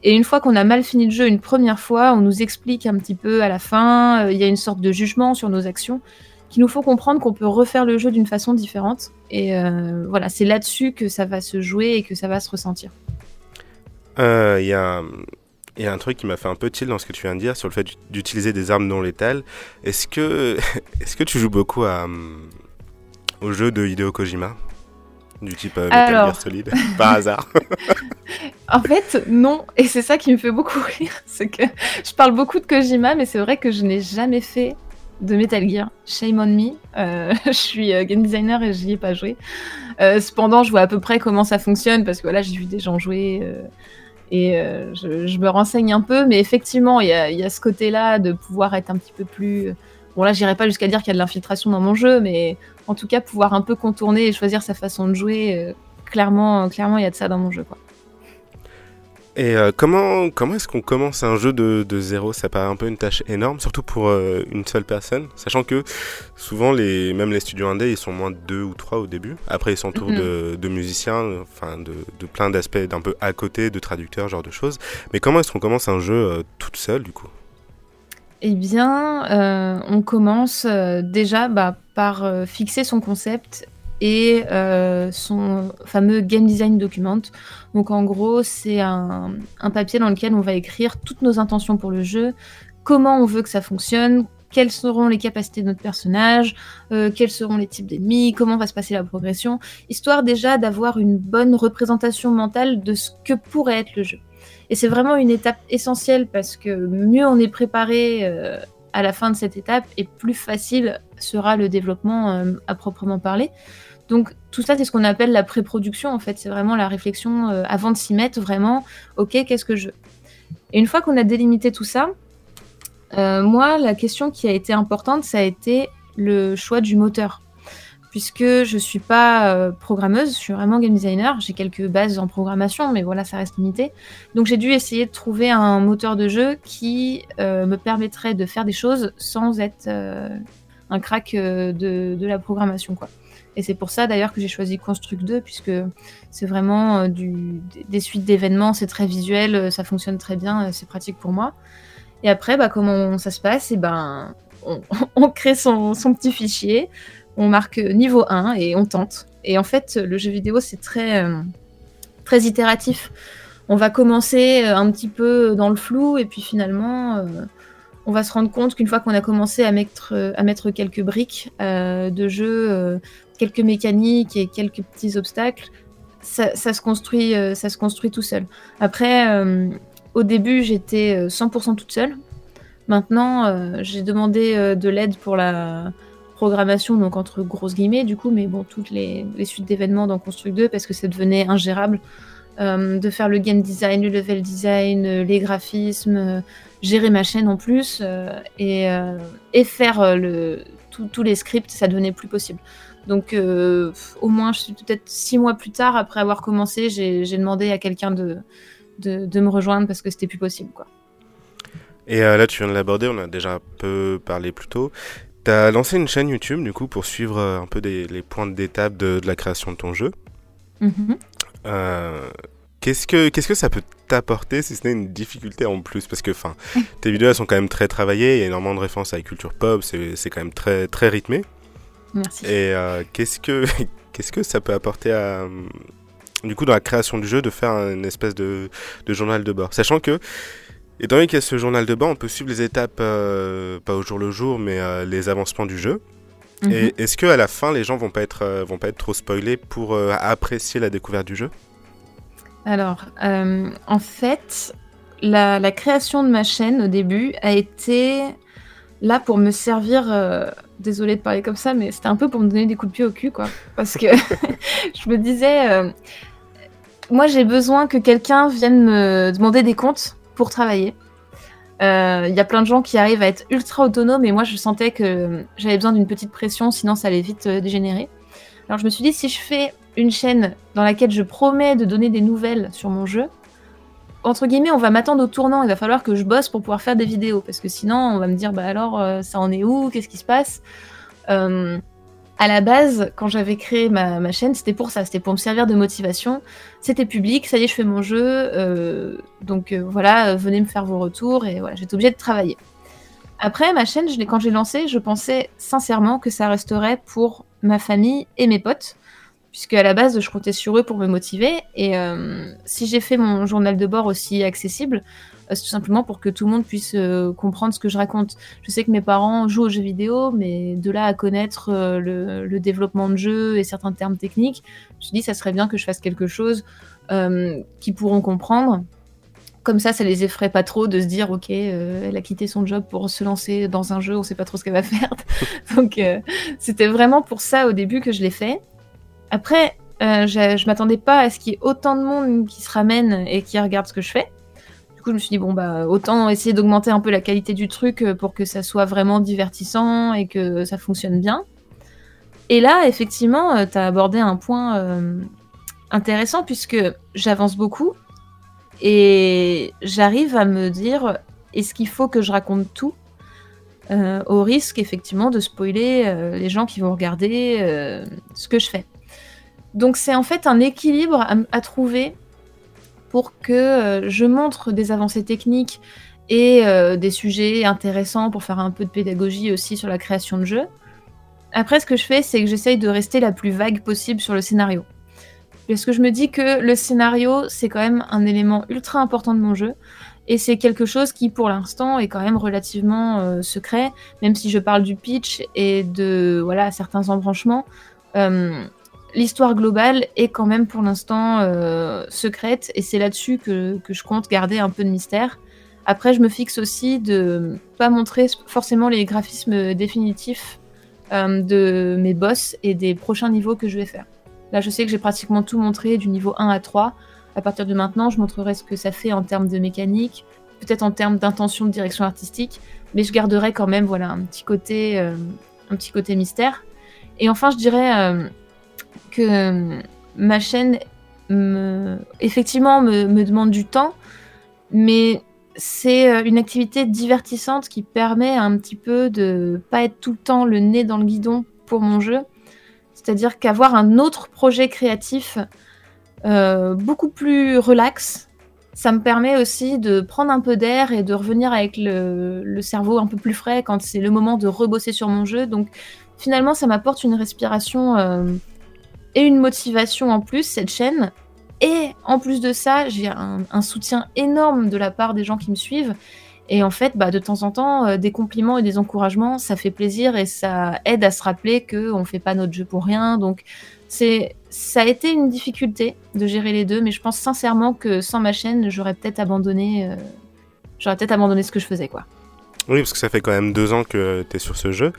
Et une fois qu'on a mal fini le jeu une première fois, on nous explique un petit peu à la fin, euh, il y a une sorte de jugement sur nos actions qui nous faut comprendre qu'on peut refaire le jeu d'une façon différente. Et euh, voilà, c'est là-dessus que ça va se jouer et que ça va se ressentir. Euh, il y a y a un truc qui m'a fait un peu chill dans ce que tu viens de dire sur le fait d'utiliser des armes non létales. Est-ce que, est que tu joues beaucoup à, au jeu de Hideo Kojima? Du type euh, Metal Gear Solid, par hasard En fait, non. Et c'est ça qui me fait beaucoup rire. C'est que je parle beaucoup de Kojima, mais c'est vrai que je n'ai jamais fait de Metal Gear. Shame on me. Euh, je suis euh, game designer et j'y ai pas joué. cependant, je vois à peu près comment ça fonctionne parce que voilà, j'ai vu des gens jouer et je, me renseigne un peu. Mais effectivement, il y a, y a, ce côté-là de pouvoir être un petit peu plus. Bon, là, j'irai pas jusqu'à dire qu'il y a de l'infiltration dans mon jeu, mais en tout cas pouvoir un peu contourner et choisir sa façon de jouer. Euh, clairement, clairement, il y a de ça dans mon jeu, quoi. Et euh, comment, comment est-ce qu'on commence un jeu de, de, zéro? Ça paraît un peu une tâche énorme, surtout pour euh, une seule personne, sachant que souvent, les, même les studios indés, ils sont moins de deux ou trois au début. Après, ils s'entourent mhm. de, de, musiciens, enfin, de, de plein d'aspects d'un peu à côté, de traducteurs, genre de choses. Mais comment est-ce qu'on commence un jeu toute seule, du coup? Eh bien, euh, on commence euh, déjà bah, par euh, fixer son concept et son fameux game design document. Donc en gros, c'est un, papier dans lequel on va écrire toutes nos intentions pour le jeu, comment on veut que ça fonctionne, quelles seront les capacités de notre personnage, quels seront les types d'ennemis, comment va se passer la progression, histoire déjà d'avoir une bonne représentation mentale de ce que pourrait être le jeu. Et c'est vraiment une étape essentielle parce que mieux on est préparé euh, à la fin de cette étape et plus facile sera le développement euh, à proprement parler. Donc tout ça, c'est ce qu'on appelle la pré-production en fait. C'est vraiment la réflexion euh, avant de s'y mettre vraiment. Ok, qu'est-ce que je veux? Et une fois qu'on a délimité tout ça, moi, la question qui a été importante, ça a été le choix du moteur puisque je suis pas euh, programmeuse, je suis vraiment game designer. J'ai quelques bases en programmation, mais voilà, ça reste limité. Donc j'ai dû essayer de trouver un moteur de jeu qui euh, me permettrait de faire des choses sans être euh, un crack de, la programmation, quoi. Et c'est pour ça d'ailleurs que j'ai choisi Construct 2, puisque c'est vraiment des suites d'événements, c'est très visuel, ça fonctionne très bien, c'est pratique pour moi. Et après, bah, comment ça se passe? Et eh ben, on, crée son, petit fichier, on marque niveau 1 et on tente. Et en fait, le jeu vidéo, c'est très, euh, très itératif. On va commencer euh, un petit peu dans le flou et puis finalement, euh, on va se rendre compte qu'une fois qu'on a commencé à mettre, quelques briques de jeu, quelques mécaniques et quelques petits obstacles, ça, se, construit, ça se construit tout seul. Après, au début, j'étais 100% toute seule. Maintenant, j'ai demandé de l'aide pour la programmation, donc entre grosses guillemets, du coup, mais bon, toutes les, suites d'événements dans Construct 2 parce que ça devenait ingérable euh, de faire le game design, le level design, euh, les graphismes, euh, gérer ma chaîne en plus et, et, faire le, tous les scripts, ça devenait plus possible. Donc, au moins, je suis peut-être six mois plus tard, après avoir commencé, j'ai demandé à quelqu'un de, de, me rejoindre parce que c'était plus possible, quoi. Et là, tu viens de l'aborder, on a déjà un peu parlé plus tôt. Tu as lancé une chaîne YouTube, du coup, pour suivre un peu les points d'étape de, de, la création de ton jeu. Mm-hmm. Qu'est-ce que, qu'est-ce que ça peut t'apporter si ce n'est une difficulté en plus? Parce que enfin, tes vidéos elles sont quand même très travaillées, il y a énormément de références à la culture pop, c'est, c'est quand même très, très rythmé. Merci. Et euh, qu'est-ce, que, qu'est-ce que ça peut apporter à, du coup, dans la création du jeu, de faire une espèce de, de journal de bord? Sachant que, étant donné qu'il y a ce journal de bord, on peut suivre les étapes, euh, pas au jour le jour, mais euh, les avancements du jeu. Et mhm. est-ce qu'à la fin, les gens vont pas être, vont pas être trop spoilés pour apprécier la découverte du jeu? Alors, euh, en fait, la, création de ma chaîne au début a été là pour me servir. Euh, désolée de parler comme ça, mais c'était un peu pour me donner des coups de pied au cul, quoi. Parce que je me disais, euh, moi j'ai besoin que quelqu'un vienne me demander des comptes pour travailler. Il y a plein de gens qui arrivent à être ultra autonomes, et moi je sentais que j'avais besoin d'une petite pression, sinon ça allait vite dégénérer. Alors je me suis dit, si je fais une chaîne dans laquelle je promets de donner des nouvelles sur mon jeu, entre guillemets, on va m'attendre au tournant. Il va falloir que je bosse pour pouvoir faire des vidéos. Parce que sinon, on va me dire, bah alors, euh, ça en est où? Qu'est-ce qui se passe? Euh, À la base, quand j'avais créé ma, chaîne, c'était pour ça. C'était pour me servir de motivation. C'était public. Ça y est, je fais mon jeu. Euh, donc voilà, venez me faire vos retours. Et voilà, j'étais obligée de travailler. Après, ma chaîne, je quand j'ai lancé, je pensais sincèrement que ça resterait pour ma famille et mes potes puisque à la base, je comptais sur eux pour me motiver. Et euh, si j'ai fait mon journal de bord aussi accessible, euh, c'est tout simplement pour que tout le monde puisse euh, comprendre ce que je raconte. Je sais que mes parents jouent aux jeux vidéo, mais de là à connaître le, développement de jeux et certains termes techniques, je me suis dit, ça serait bien que je fasse quelque chose qu'ils pourront comprendre. Comme ça, ça les effraie pas trop de se dire, ok, elle a quitté son job pour se lancer dans un jeu, on sait pas trop ce qu'elle va faire. Donc, c'était vraiment pour ça au début que je l'ai fait. Après, euh, je, m'attendais pas à ce qu'il y ait autant de monde qui se ramène et qui regarde ce que je fais. Je me suis dit, bon, bah, autant essayer d'augmenter un peu la qualité du truc euh, pour que ça soit vraiment divertissant et que ça fonctionne bien. Et là, effectivement, euh, tu as abordé un point intéressant puisque j'avance beaucoup et j'arrive à me dire, est-ce qu'il faut que je raconte tout au risque effectivement de spoiler les gens qui vont regarder ce que je fais. Donc c'est en fait un équilibre à, trouver pour que euh, je montre des avancées techniques et euh, des sujets intéressants pour faire un peu de pédagogie aussi sur la création de jeux. Après, ce que je fais, c'est que j'essaye de rester la plus vague possible sur le scénario. Parce que je me dis que le scénario, c'est quand même un élément ultra important de mon jeu. Et c'est quelque chose qui, pour l'instant, est quand même relativement euh, secret, même si je parle du pitch et de voilà certains embranchements l'histoire globale est quand même pour l'instant euh, secrète et c'est là-dessus que, je compte garder un peu de mystère. Après, je me fixe aussi de pas montrer forcément les graphismes définitifs euh, de mes boss et des prochains niveaux que je vais faire. Là, je sais que j'ai pratiquement tout montré du niveau 1 à 3. À partir de maintenant, je montrerai ce que ça fait en termes de mécanique, peut-être en termes d'intention de direction artistique, mais je garderai quand même voilà un petit côté, euh, un petit côté mystère. Et enfin, je dirais que euh, ma chaîne me, effectivement me, demande du temps, mais c'est euh, une activité divertissante qui permet un petit peu de pas être tout le temps le nez dans le guidon pour mon jeu. C'est-à-dire qu'avoir un autre projet créatif euh, beaucoup plus relax, ça me permet aussi de prendre un peu d'air et de revenir avec le, cerveau un peu plus frais quand c'est le moment de rebosser sur mon jeu. Donc finalement, ça m'apporte une respiration et une motivation en plus, cette chaîne. Et en plus de ça, j'ai un, soutien énorme de la part des gens qui me suivent. Et en fait, bah, de temps en temps, euh, des compliments et des encouragements, ça fait plaisir et ça aide à se rappeler qu'on ne fait pas notre jeu pour rien. Donc, c'est, ça a été une difficulté de gérer les deux, mais je pense sincèrement que sans ma chaîne, j'aurais peut-être abandonné, euh, j'aurais peut-être abandonné ce que je faisais, quoi. Oui, parce que ça fait quand même deux ans que tu es sur ce jeu.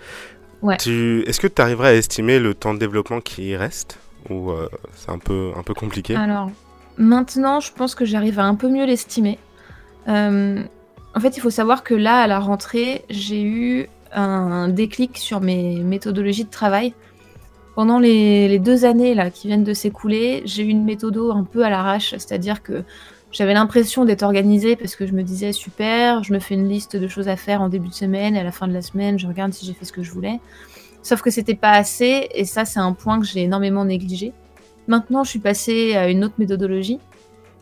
Ouais. Est-ce que tu arriverais à estimer le temps de développement qui reste ou euh, c'est un peu, un peu compliqué? Alors, maintenant, je pense que j'arrive à un peu mieux l'estimer. Euh, en fait, il faut savoir que là, à la rentrée, j'ai eu un déclic sur mes méthodologies de travail. pendant les, deux années là qui viennent de s'écouler, j'ai eu une méthode un peu à l'arrache, c'est-à-dire que j'avais l'impression d'être organisée parce que je me disais super, je me fais une liste de choses à faire en début de semaine et à la fin de la semaine, je regarde si j'ai fait ce que je voulais. Sauf que c'était pas assez et ça c'est un point que j'ai énormément négligé. Maintenant, je suis passée à une autre méthodologie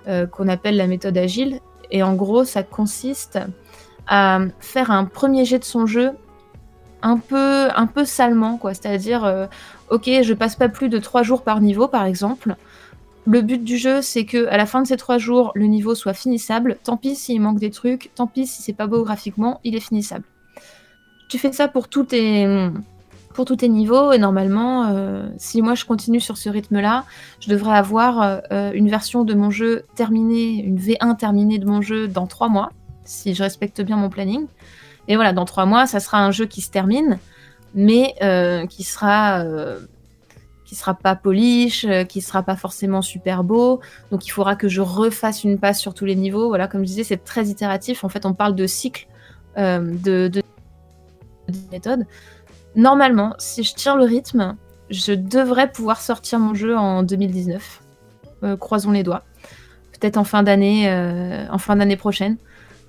euh, qu'on appelle la méthode agile et en gros, ça consiste à faire un premier jet de son jeu un peu, un peu salement, quoi. C'est-à-dire, euh, ok, je passe pas plus de trois jours par niveau, par exemple. Le but du jeu, c'est que à la fin de ces trois jours, le niveau soit finissable. Tant pis s'il manque des trucs, tant pis si c'est pas beau graphiquement, il est finissable. Tu fais ça pour tous tes, niveaux et normalement, euh, si moi je continue sur ce rythme-là, je devrais avoir euh, une version de mon jeu terminée, une V1 terminée de mon jeu dans trois mois, si je respecte bien mon planning. Et voilà, dans trois mois, ça sera un jeu qui se termine, mais euh, qui sera qui sera pas polish, euh, qui sera pas forcément super beau. Donc il faudra que je refasse une passe sur tous les niveaux. Voilà, comme je disais, c'est très itératif. En fait, on parle de cycle de, de, méthode. Normalement, si je tire le rythme, je devrais pouvoir sortir mon jeu en 2019. croisons les doigts. Peut-être en fin d'année, en fin d'année prochaine.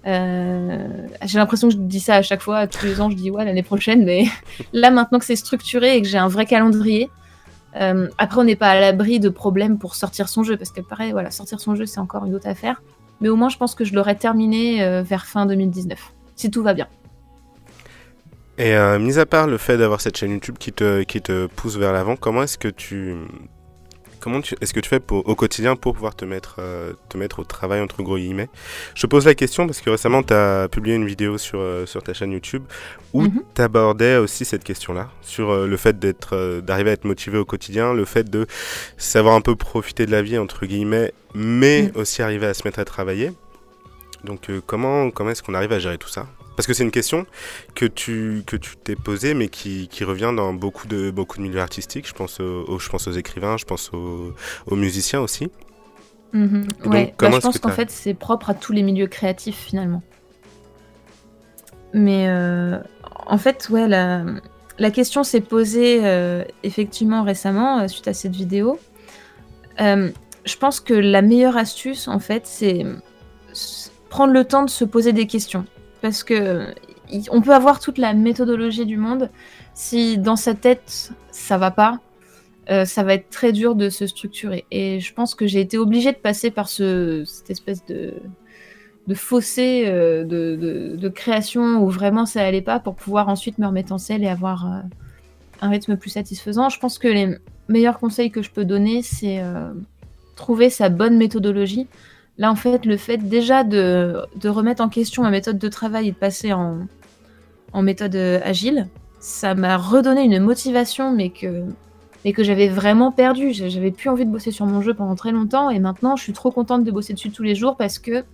Euh, j'ai l'impression que je dis ça à chaque fois, tous les ans, je dis ouais l'année prochaine, mais là maintenant que c'est structuré et que j'ai un vrai calendrier, euh, après on n'est pas à l'abri de problèmes pour sortir son jeu, parce que pareil, voilà, sortir son jeu c'est encore une autre affaire, mais au moins je pense que je l'aurai terminé euh, vers fin 2019, si tout va bien. Et mis à part le fait d'avoir cette chaîne YouTube qui te pousse vers l'avant, comment est-ce que tu comment est-ce que tu fais au quotidien pour pouvoir te mettre, euh, te mettre au travail, entre gros guillemets? Je pose la question parce que récemment, tu as publié une vidéo sur, euh, sur ta chaîne YouTube où mhm. tu abordais aussi cette question-là, sur euh, le fait d'être, d'arriver à être motivé au quotidien, le fait de savoir un peu profiter de la vie, entre guillemets, mais mhm. aussi arriver à se mettre à travailler. Donc comment, comment est-ce qu'on arrive à gérer tout ça? Parce que c'est une question que tu que tu t'es posée, mais qui, qui, revient dans beaucoup de beaucoup de milieux artistiques. Je pense aux, je pense aux écrivains, je pense aux, aux musiciens aussi. Mm ouais. Bah, je pense qu'en fait c'est propre à tous les milieux créatifs finalement. Mais euh, en fait, ouais, la, la question s'est posée euh, effectivement récemment euh, suite à cette vidéo. je pense que la meilleure astuce, en fait, c'est prendre le temps de se poser des questions parce que on peut avoir toute la méthodologie du monde. Si dans sa tête ça va pas, euh, ça va être très dur de se structurer. Et je pense que j'ai été obligée de passer par ce, cette espèce de, de fossé euh, de, création où vraiment ça allait pas pour pouvoir ensuite me remettre en selle et avoir euh, un rythme plus satisfaisant. Je pense que les meilleurs conseils que je peux donner, c'est trouver sa bonne méthodologie. Là, en fait, le fait déjà de, remettre en question ma méthode de travail et de passer en, méthode euh, agile, ça m'a redonné une motivation, mais que, mais que j'avais vraiment perdu. J'avais plus envie de bosser sur mon jeu pendant très longtemps, et maintenant, je suis trop contente de bosser dessus tous les jours parce que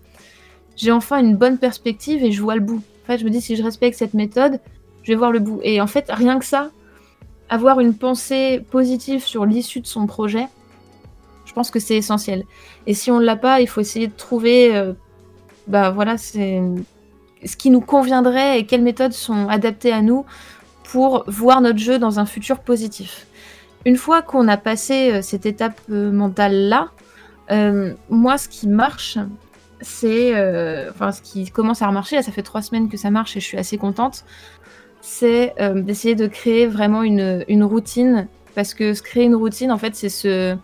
j'ai enfin une bonne perspective et je vois le bout. En fait, je me dis, si je respecte cette méthode, je vais voir le bout. Et en fait, rien que ça, avoir une pensée positive sur l'issue de son projet, je pense que c'est essentiel. Et si on ne l'a pas, il faut essayer de trouver euh, bah, voilà, ce qui nous conviendrait et quelles méthodes sont adaptées à nous pour voir notre jeu dans un futur positif. Une fois qu'on a passé euh, cette étape euh, mentale-là, moi, ce qui marche, c'est. enfin, ce qui commence à remarcher, là, ça fait trois semaines que ça marche et je suis assez contente, c'est d'essayer de créer vraiment une, routine. Parce que se créer une routine, en fait, c'est se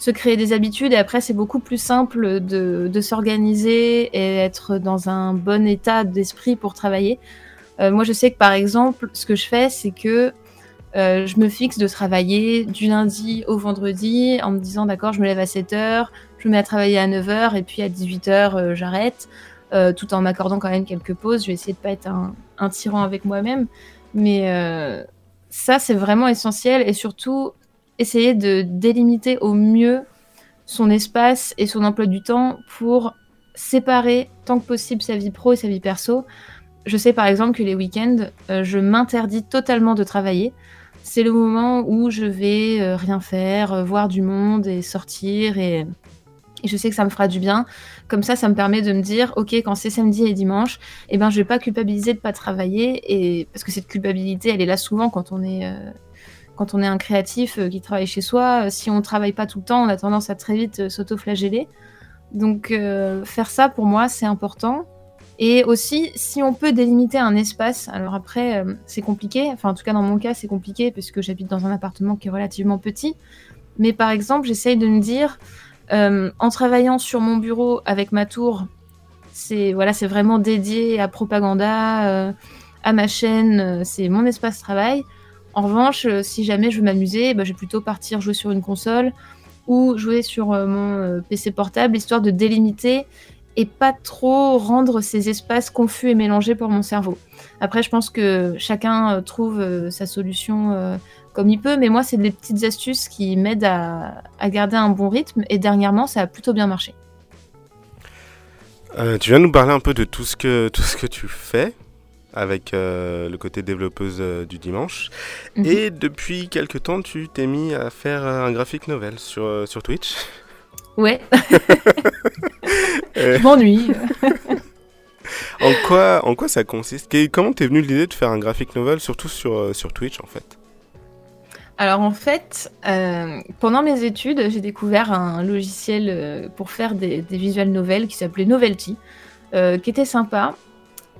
se créer des habitudes et après c'est beaucoup plus simple de, s'organiser et être dans un bon état d'esprit pour travailler. Euh, moi je sais que par exemple ce que je fais c'est que euh, je me fixe de travailler du lundi au vendredi en me disant d'accord je me lève à 7h, je me mets à travailler à 9h et puis à 18h euh, j'arrête tout en m'accordant quand même quelques pauses. Je vais essayer de pas être un, un tyran avec moi-même mais ça c'est vraiment essentiel et surtout essayer de délimiter au mieux son espace et son emploi du temps pour séparer tant que possible sa vie pro et sa vie perso. Je sais par exemple que les week-ends, euh, je m'interdis totalement de travailler. C'est le moment où je vais euh, rien faire, euh, voir du monde et sortir et, je sais que ça me fera du bien. Comme ça, ça me permet de me dire, ok, quand c'est samedi et dimanche, eh ben, je vais pas culpabiliser de pas travailler et parce que cette culpabilité, elle est là souvent quand on est quand on est un créatif qui travaille chez soi, si on travaille pas tout le temps, on a tendance à très vite s'auto-flageller. Donc faire ça pour moi c'est important. Et aussi, si on peut délimiter un espace, alors après, c'est compliqué, enfin en tout cas dans mon cas, c'est compliqué parce que j'habite dans un appartement qui est relativement petit. Mais par exemple, j'essaye de me dire, en travaillant sur mon bureau avec ma tour, c'est voilà, vraiment dédié à Propaganda, à ma chaîne, c'est mon espace travail. En revanche, si jamais je veux m'amuser, bah, je vais plutôt partir jouer sur une console ou jouer sur mon PC portable, histoire de délimiter et pas trop rendre ces espaces confus et mélangés pour mon cerveau. Après, je pense que chacun euh, trouve euh, sa solution euh, comme il peut, mais moi, c'est des petites astuces qui m'aident à, garder un bon rythme, et dernièrement, ça a plutôt bien marché. tu viens nous parler un peu de tout ce que, tout ce que tu fais avec le côté développeuse du dimanche. Mhm. Et depuis quelques temps, tu t'es mis à faire un graphic novel sur, sur Twitch. Ouais. Je m'ennuie. en, quoi, en quoi ça consiste? Comment t'es venu l'idée de faire un graphic novel, surtout sur, euh, sur Twitch en fait? Alors en fait, euh, pendant mes études, j'ai découvert un logiciel euh, pour faire des, des visual novels qui s'appelait Novelty, qui était sympa.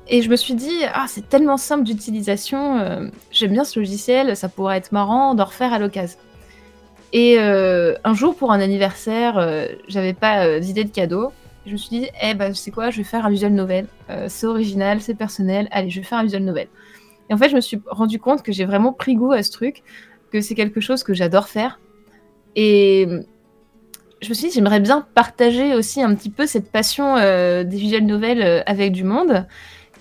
Et je me suis dit, ah, c'est tellement simple d'utilisation, j'aime bien ce logiciel, ça pourrait être marrant d'en refaire à l'occasion. Et euh, un jour, pour un anniversaire, euh, j'avais pas euh, d'idée de cadeau. Je me suis dit, eh ben, sais quoi, je vais faire un visual novel. c'est original, c'est personnel. Allez, je vais faire un visual novel. Et en fait, je me suis rendu compte que j'ai vraiment pris goût à ce truc, que c'est quelque chose que j'adore faire. Et je me suis dit, j'aimerais bien partager aussi un petit peu cette passion des visual novels avec du monde.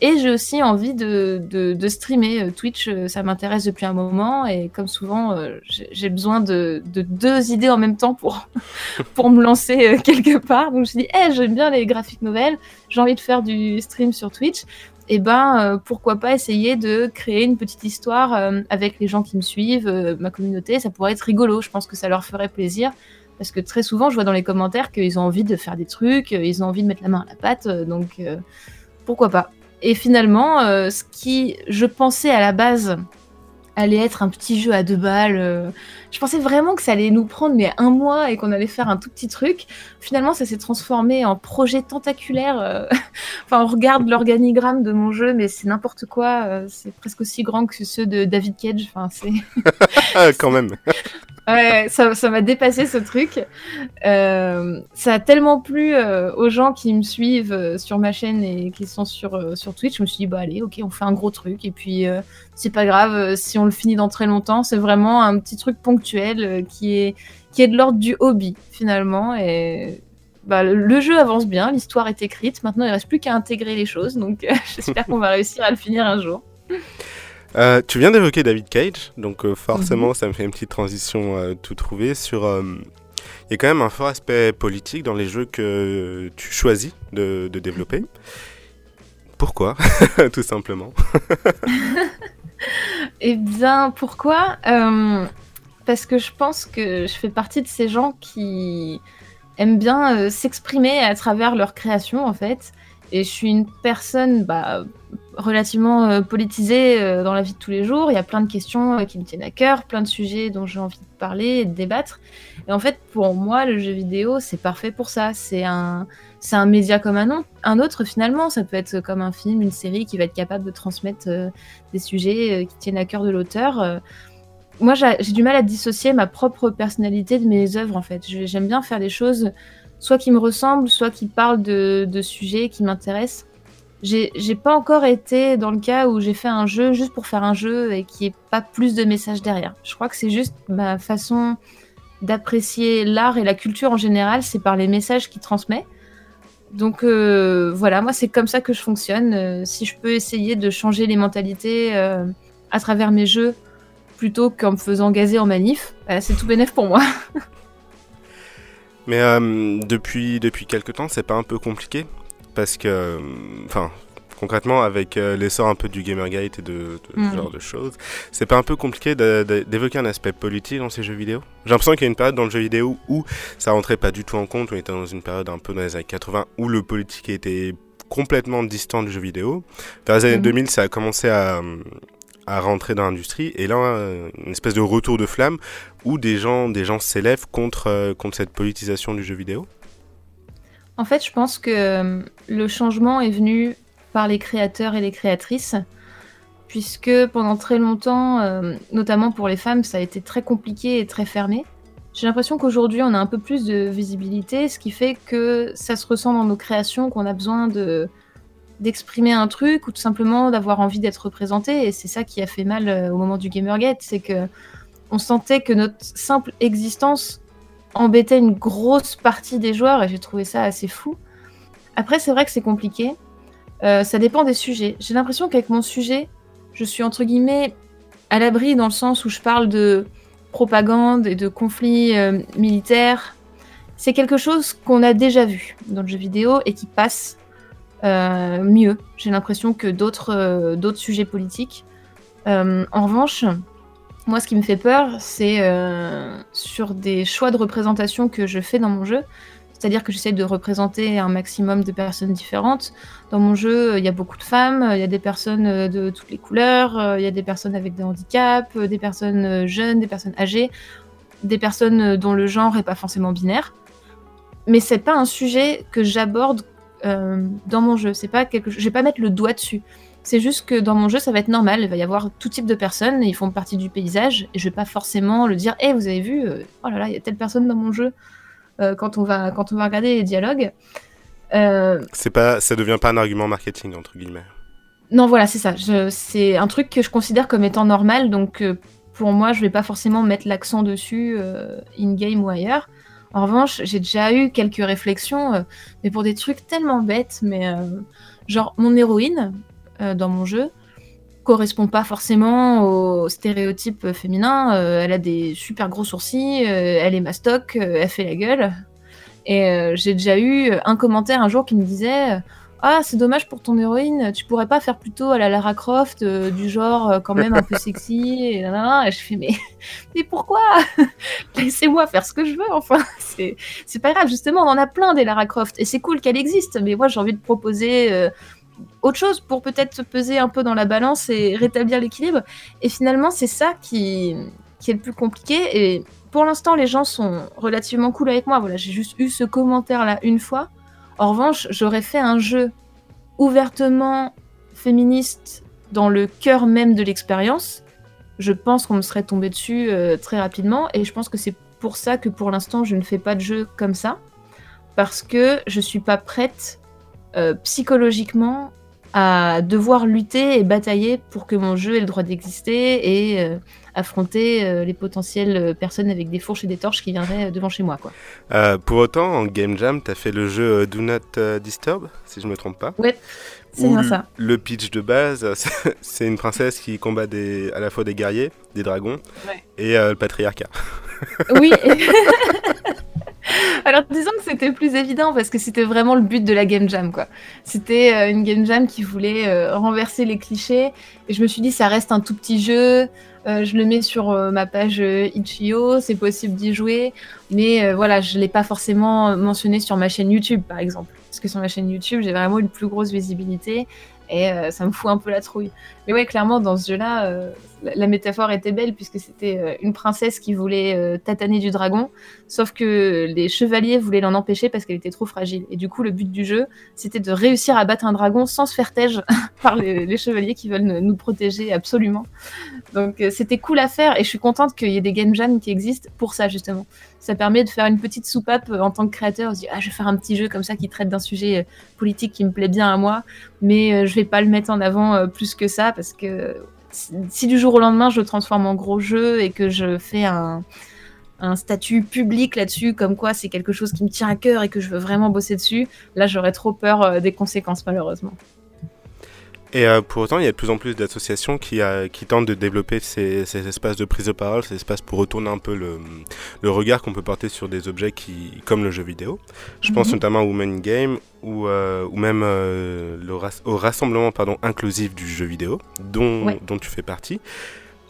Et j'ai aussi envie de, de, streamer. Euh, Twitch, euh, ça m'intéresse depuis un moment. Et comme souvent, euh, j'ai besoin de, de, deux idées en même temps pour, pour me lancer quelque part. Donc je me suis dit, j'aime bien les graphiques nouvelles. J'ai envie de faire du stream sur Twitch. Et ben, pourquoi pas essayer de créer une petite histoire avec les gens qui me suivent, ma communauté. Ça pourrait être rigolo. Je pense que ça leur ferait plaisir. Parce que très souvent, je vois dans les commentaires qu'ils ont envie de faire des trucs, ils ont envie de mettre la main à la pâte. donc, pourquoi pas et finalement, euh, ce qui, je pensais à la base, allait être un petit jeu à deux balles. Euh, je pensais vraiment que ça allait nous prendre mais un mois et qu'on allait faire un tout petit truc. Finalement, ça s'est transformé en projet tentaculaire. Euh, enfin, on regarde l'organigramme de mon jeu, mais c'est n'importe quoi. c'est presque aussi grand que ceux de David Cage. Enfin, c'est quand même. Ouais, ça, m'a dépassé ce truc. Euh, ça a tellement plu euh, aux gens qui me suivent euh, sur ma chaîne et qui sont sur, sur Twitch. Je me suis dit, bah allez, ok, on fait un gros truc. Et puis, c'est pas grave si on le finit dans très longtemps. C'est vraiment un petit truc ponctuel qui, est, qui est de l'ordre du hobby, finalement. Et bah, le jeu avance bien, l'histoire est écrite. Maintenant, il reste plus qu'à intégrer les choses. Donc, j'espère qu'on va réussir à le finir un jour. Euh, tu viens d'évoquer David Cage, donc euh, forcément mhm. ça me fait une petite transition euh, tout trouver sur... Il y a quand même un fort aspect politique dans les jeux que tu choisis de, développer. Pourquoi? Tout simplement. eh bien, pourquoi? Parce que je pense que je fais partie de ces gens qui aiment bien s'exprimer à travers leur création, en fait. Et je suis une personne bah, relativement euh, politisée euh, dans la vie de tous les jours. Il y a plein de questions euh, qui me tiennent à cœur, plein de sujets dont j'ai envie de parler et de débattre. Et en fait, pour moi, le jeu vidéo, c'est parfait pour ça. C'est un, c'est un média comme un, un autre finalement. Ça peut être comme un film, une série qui va être capable de transmettre des sujets qui tiennent à cœur de l'auteur. Moi, j'ai du mal à dissocier ma propre personnalité de mes œuvres en fait. J'aime bien faire des choses soit qui me ressemblent, soit qui parlent de, sujets qui m'intéressent j'ai pas encore été dans le cas où j'ai fait un jeu juste pour faire un jeu et qui ait pas plus de messages derrière. Je crois que c'est juste ma façon d'apprécier l'art et la culture en général, c'est par les messages qu'il transmet. Donc euh, voilà, moi c'est comme ça que je fonctionne. Euh, si je peux essayer de changer les mentalités euh, à travers mes jeux plutôt qu'en me faisant gazer en manif, bah, c'est tout bénef pour moi. Mais depuis, depuis quelques temps, c'est pas un peu compliqué parce que, enfin, concrètement, avec euh, l'essor un peu du Gamergate et de, ce mm. genre de choses, c'est pas un peu compliqué d'évoquer un aspect politique dans ces jeux vidéo J'ai l'impression qu'il y a une période dans le jeu vidéo où ça rentrait pas du tout en compte, on était dans une période un peu dans les années 80 où le politique était complètement distant du jeu vidéo. Vers les années 2000, mm. ça a commencé à, à rentrer dans l'industrie. Et là, une espèce de retour de flamme où des gens, des gens s'élèvent contre, contre cette politisation du jeu vidéo En fait, je pense que le changement est venu par les créateurs et les créatrices puisque pendant très longtemps, euh, notamment pour les femmes, ça a été très compliqué et très fermé. J'ai l'impression qu'aujourd'hui, on a un peu plus de visibilité, ce qui fait que ça se ressent dans nos créations, qu'on a besoin de d'exprimer un truc ou tout simplement d'avoir envie d'être représenté. Et c'est ça qui a fait mal euh, au moment du Gamergate, c'est que on sentait que notre simple existence embêtait une grosse partie des joueurs et j'ai trouvé ça assez fou. Après, c'est vrai que c'est compliqué. Euh, ça dépend des sujets. J'ai l'impression qu'avec mon sujet, je suis entre guillemets à l'abri dans le sens où je parle de propagande et de conflits euh, militaires. C'est quelque chose qu'on a déjà vu dans le jeu vidéo et qui passe mieux, j'ai l'impression, que d'autres euh, d'autres sujets politiques. en revanche, moi, ce qui me fait peur, c'est sur des choix de représentation que je fais dans mon jeu. C'est-à-dire que j'essaie de représenter un maximum de personnes différentes. Dans mon jeu, il y a beaucoup de femmes, il y a des personnes euh, de toutes les couleurs, euh, il y a des personnes avec des handicaps, euh, des personnes jeunes, des personnes âgées, des personnes dont le genre n'est pas forcément binaire. Mais c'est pas un sujet que j'aborde dans mon jeu. C'est pas quelque... Je vais pas mettre le doigt dessus. C'est juste que dans mon jeu, ça va être normal. Il va y avoir tout type de personnes, ils font partie du paysage, et je vais pas forcément le dire Eh, vous avez vu, oh là là, il y a telle personne dans mon jeu. Euh, quand, on va, quand on va regarder les dialogues. Euh, c'est pas, ça devient pas un argument marketing, entre guillemets. Non, voilà, c'est ça. C'est un truc que je considère comme étant normal, donc euh, pour moi, je vais pas forcément mettre l'accent dessus in-game ou ailleurs. En revanche, j'ai déjà eu quelques réflexions, mais pour des trucs tellement bêtes, mais genre mon héroïne dans mon jeu, correspond pas forcément au stéréotype féminin. Euh, elle a des super gros sourcils, euh, elle est mastoc, euh, elle fait la gueule. Et j'ai déjà eu un commentaire un jour qui me disait Ah, c'est dommage pour ton héroïne, tu pourrais pas faire plutôt à la Lara Croft, du genre quand même un peu sexy. Et, et je fais Mais, mais pourquoi? Laissez-moi faire ce que je veux, enfin. C'est pas grave, justement, on en a plein des Lara Croft. Et c'est cool qu'elle existe, mais moi j'ai envie de proposer autre chose pour peut-être se peser un peu dans la balance et rétablir l'équilibre. Et finalement, c'est ça qui, qui est le plus compliqué. Et pour l'instant, les gens sont relativement cool avec moi. Voilà, j'ai juste eu ce commentaire-là une fois. En revanche, j'aurais fait un jeu ouvertement féministe dans le cœur même de l'expérience. Je pense qu'on me serait tombé dessus euh, très rapidement. Et je pense que c'est pour ça que pour l'instant, je ne fais pas de jeu comme ça. Parce que je suis pas prête euh, psychologiquement à devoir lutter et batailler pour que mon jeu ait le droit d'exister et euh, affronter euh, les potentielles personnes avec des fourches et des torches qui viendraient devant chez moi. Quoi. pour autant, en Game Jam, tu as fait le jeu Do Not Disturb, si je ne me trompe pas. Ouais, c'est bien ça. Le pitch de base, c'est une princesse qui combat des, à la fois des guerriers, des dragons et le patriarcat. Oui. Alors disons que c'était plus évident parce que c'était vraiment le but de la game jam quoi. C'était euh, une game jam qui voulait euh, renverser les clichés. Et je me suis dit ça reste un tout petit jeu, euh, je le mets sur ma page Itch.io, c'est possible d'y jouer, mais voilà, je l'ai pas forcément mentionné sur ma chaîne YouTube par exemple. Parce que sur ma chaîne YouTube, j'ai vraiment une plus grosse visibilité et ça me fout un peu la trouille. Mais ouais, clairement, dans ce jeu-là, la, métaphore était belle puisque c'était euh, une princesse qui voulait euh, tataner du dragon, sauf que les chevaliers voulaient l'en empêcher parce qu'elle était trop fragile. Et du coup, le but du jeu, c'était de réussir à battre un dragon sans se faire tège par les, chevaliers qui veulent nous protéger absolument. Donc euh, c'était cool à faire et je suis contente qu'il y ait des game jams qui existent pour ça justement. Ça permet de faire une petite soupape en tant que créateur. On se ah je vais faire un petit jeu comme ça qui traite d'un sujet politique qui me plaît bien à moi, mais je vais pas le mettre en avant plus que ça parce que si du jour au lendemain je le transforme en gros jeu et que je fais un, statut public là-dessus, comme quoi c'est quelque chose qui me tient à cœur et que je veux vraiment bosser dessus, là j'aurais trop peur euh, des conséquences malheureusement. Et euh, pour autant, il y a de plus en plus d'associations qui, euh, qui tentent de développer ces, espaces de prise de parole, ces espaces pour retourner un peu le, le regard qu'on peut porter sur des objets qui, comme le jeu vidéo. Je pense mhm. notamment à Women Game ou, euh, ou même le au rassemblement pardon, inclusif du jeu vidéo, dont, dont tu fais partie.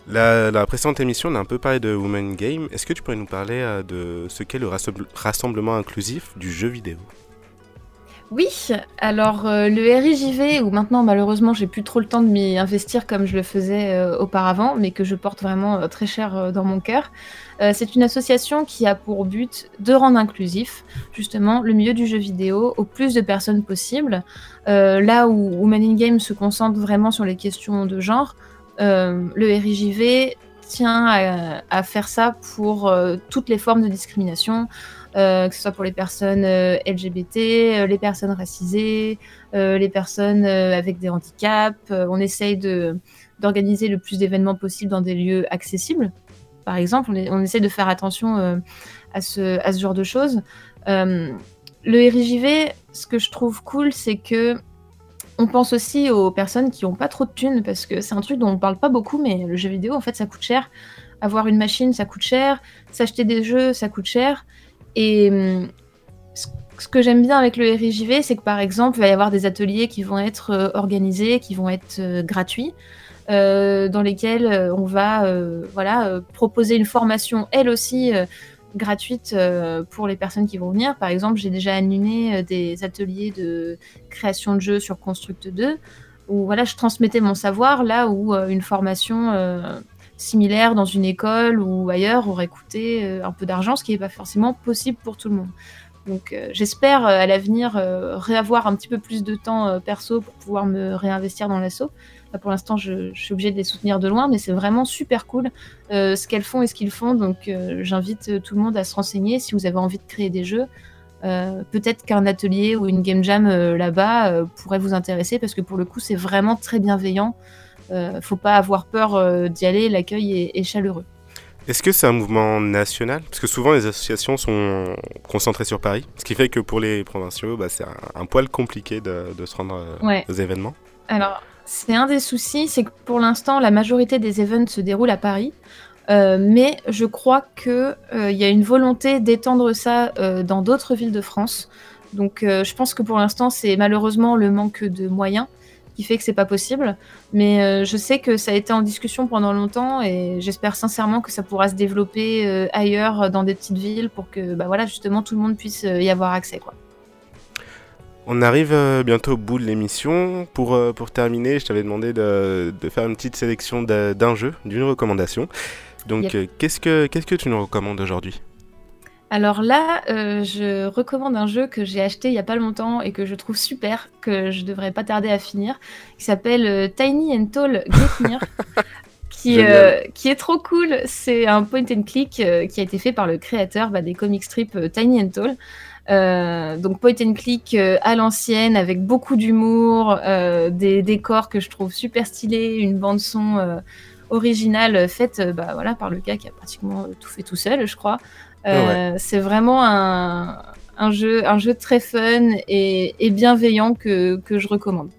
La, la, précédente émission, on a un peu parlé de Women Game. Est-ce que tu pourrais nous parler de ce qu'est le rassemblement inclusif du jeu vidéo? Oui, alors euh, le RIJV, où maintenant malheureusement j'ai plus trop le temps de m'y investir comme je le faisais euh, auparavant, mais que je porte vraiment euh, très cher dans mon cœur, c'est une association qui a pour but de rendre inclusif justement le milieu du jeu vidéo au plus de personnes possible. là où, où Man in Game se concentre vraiment sur les questions de genre, le RIJV tient à, à, faire ça pour toutes les formes de discrimination. Euh, que ce soit pour les personnes euh, LGBT, euh, les personnes racisées, les personnes avec des handicaps. on essaye de, d'organiser le plus d'événements possible dans des lieux accessibles. Par exemple, on, on essaie de faire attention à, ce, genre de choses. le RIJV, ce que je trouve cool, c'est que on pense aussi aux personnes qui n'ont pas trop de thunes, parce que c'est un truc dont on parle pas beaucoup, mais le jeu vidéo, en fait, ça coûte cher. Avoir une machine, ça coûte cher. S'acheter des jeux, ça coûte cher. Et hum, ce que j'aime bien avec le RIJV, c'est que par exemple, il va y avoir des ateliers qui vont être euh, organisés, qui vont être euh, gratuits, euh, dans lesquels on va voilà, proposer une formation, elle aussi, gratuite pour les personnes qui vont venir. Par exemple, j'ai déjà animé des ateliers de création de jeux sur Construct 2, où voilà, je transmettais mon savoir, là où une formation similaire dans une école ou ailleurs aurait coûté euh, un peu d'argent, ce qui n'est pas forcément possible pour tout le monde. Donc euh, j'espère euh, à l'avenir réavoir un petit peu plus de temps perso pour pouvoir me réinvestir dans l'assaut. pour l'instant, je, suis obligée de les soutenir de loin, mais c'est vraiment super cool ce qu'elles font et ce qu'ils font. Donc j'invite tout le monde à se renseigner si vous avez envie de créer des jeux. Peut-être qu'un atelier ou une game jam là-bas pourrait vous intéresser parce que pour le coup, c'est vraiment très bienveillant. Euh, faut pas avoir peur euh, d'y aller, l'accueil est, chaleureux. Est-ce que c'est un mouvement national? Parce que souvent les associations sont concentrées sur Paris, ce qui fait que pour les provinciaux, bah, c'est un, poil compliqué de, se rendre euh, aux événements. Alors, c'est un des soucis, c'est que pour l'instant, la majorité des events se déroulent à Paris. mais je crois qu'il il y a une volonté d'étendre ça dans d'autres villes de France. Donc je pense que pour l'instant, c'est malheureusement le manque de moyens qui fait que c'est pas possible. Mais euh, je sais que ça a été en discussion pendant longtemps et j'espère sincèrement que ça pourra se développer euh, ailleurs dans des petites villes pour que bah voilà justement tout le monde puisse euh, y avoir accès quoi. On arrive bientôt au bout de l'émission. Pour, pour terminer, je t'avais demandé de, de, faire une petite sélection d'un jeu, d'une recommandation. Donc, qu'est-ce que qu'est-ce que tu nous recommandes aujourd'hui? Alors là, euh, je recommande un jeu que j'ai acheté il y a pas longtemps et que je trouve super, que je devrais pas tarder à finir, qui s'appelle euh, Tiny and Tall qui, euh, qui est trop cool. C'est un point and click qui a été fait par le créateur bah, des comic strips Tiny and Tall. donc point and click à l'ancienne avec beaucoup d'humour, des décors que je trouve super stylés, une bande son originale faite bah, voilà, par le gars qui a pratiquement tout fait tout seul, je crois. Euh, c'est vraiment un, jeu, un jeu très fun et, bienveillant que, que, je recommande.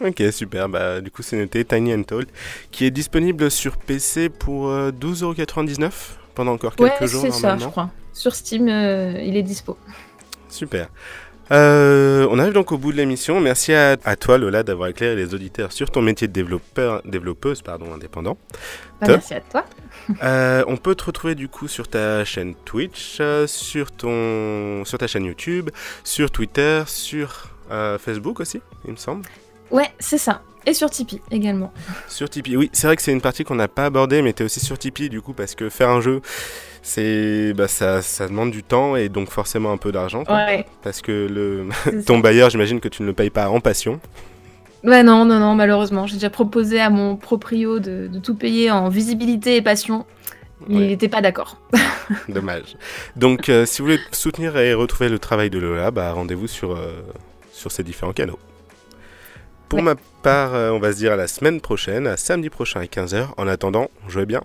Ok, super. Bah, du coup, c'est noté Tiny and Tall, qui est disponible sur PC pour 12,99€ euh, pendant encore quelques jours. c'est ça, je crois. Sur Steam, euh, il est dispo. Super. Euh, on arrive donc au bout de l'émission. Merci à, toi, Lola, d'avoir éclairé les auditeurs sur ton métier de développeur, développeuse pardon, indépendant. Bah, merci à toi. Euh, on peut te retrouver du coup sur ta chaîne Twitch, euh, sur, ton, sur ta chaîne YouTube, sur Twitter, sur Facebook aussi, il me semble. Ouais, c'est ça. Et sur Tipeee également. Sur Tipeee, oui, c'est vrai que c'est une partie qu'on n'a pas abordée, mais tu es aussi sur Tipeee du coup, parce que faire un jeu, c'est bah, ça, ça, demande du temps et donc forcément un peu d'argent. Ouais. Parce que le... ton bailleur, j'imagine que tu ne le payes pas en passion. Ouais, non, non, non, malheureusement. J'ai déjà proposé à mon proprio de, de, tout payer en visibilité et passion. Il n'était pas d'accord. Dommage. Donc, euh, si vous voulez soutenir et retrouver le travail de Lola, bah, rendez-vous sur, euh, sur ces différents canaux. Pour ma part, euh, on va se dire à la semaine prochaine, à samedi prochain à 15h. En attendant, jouez bien.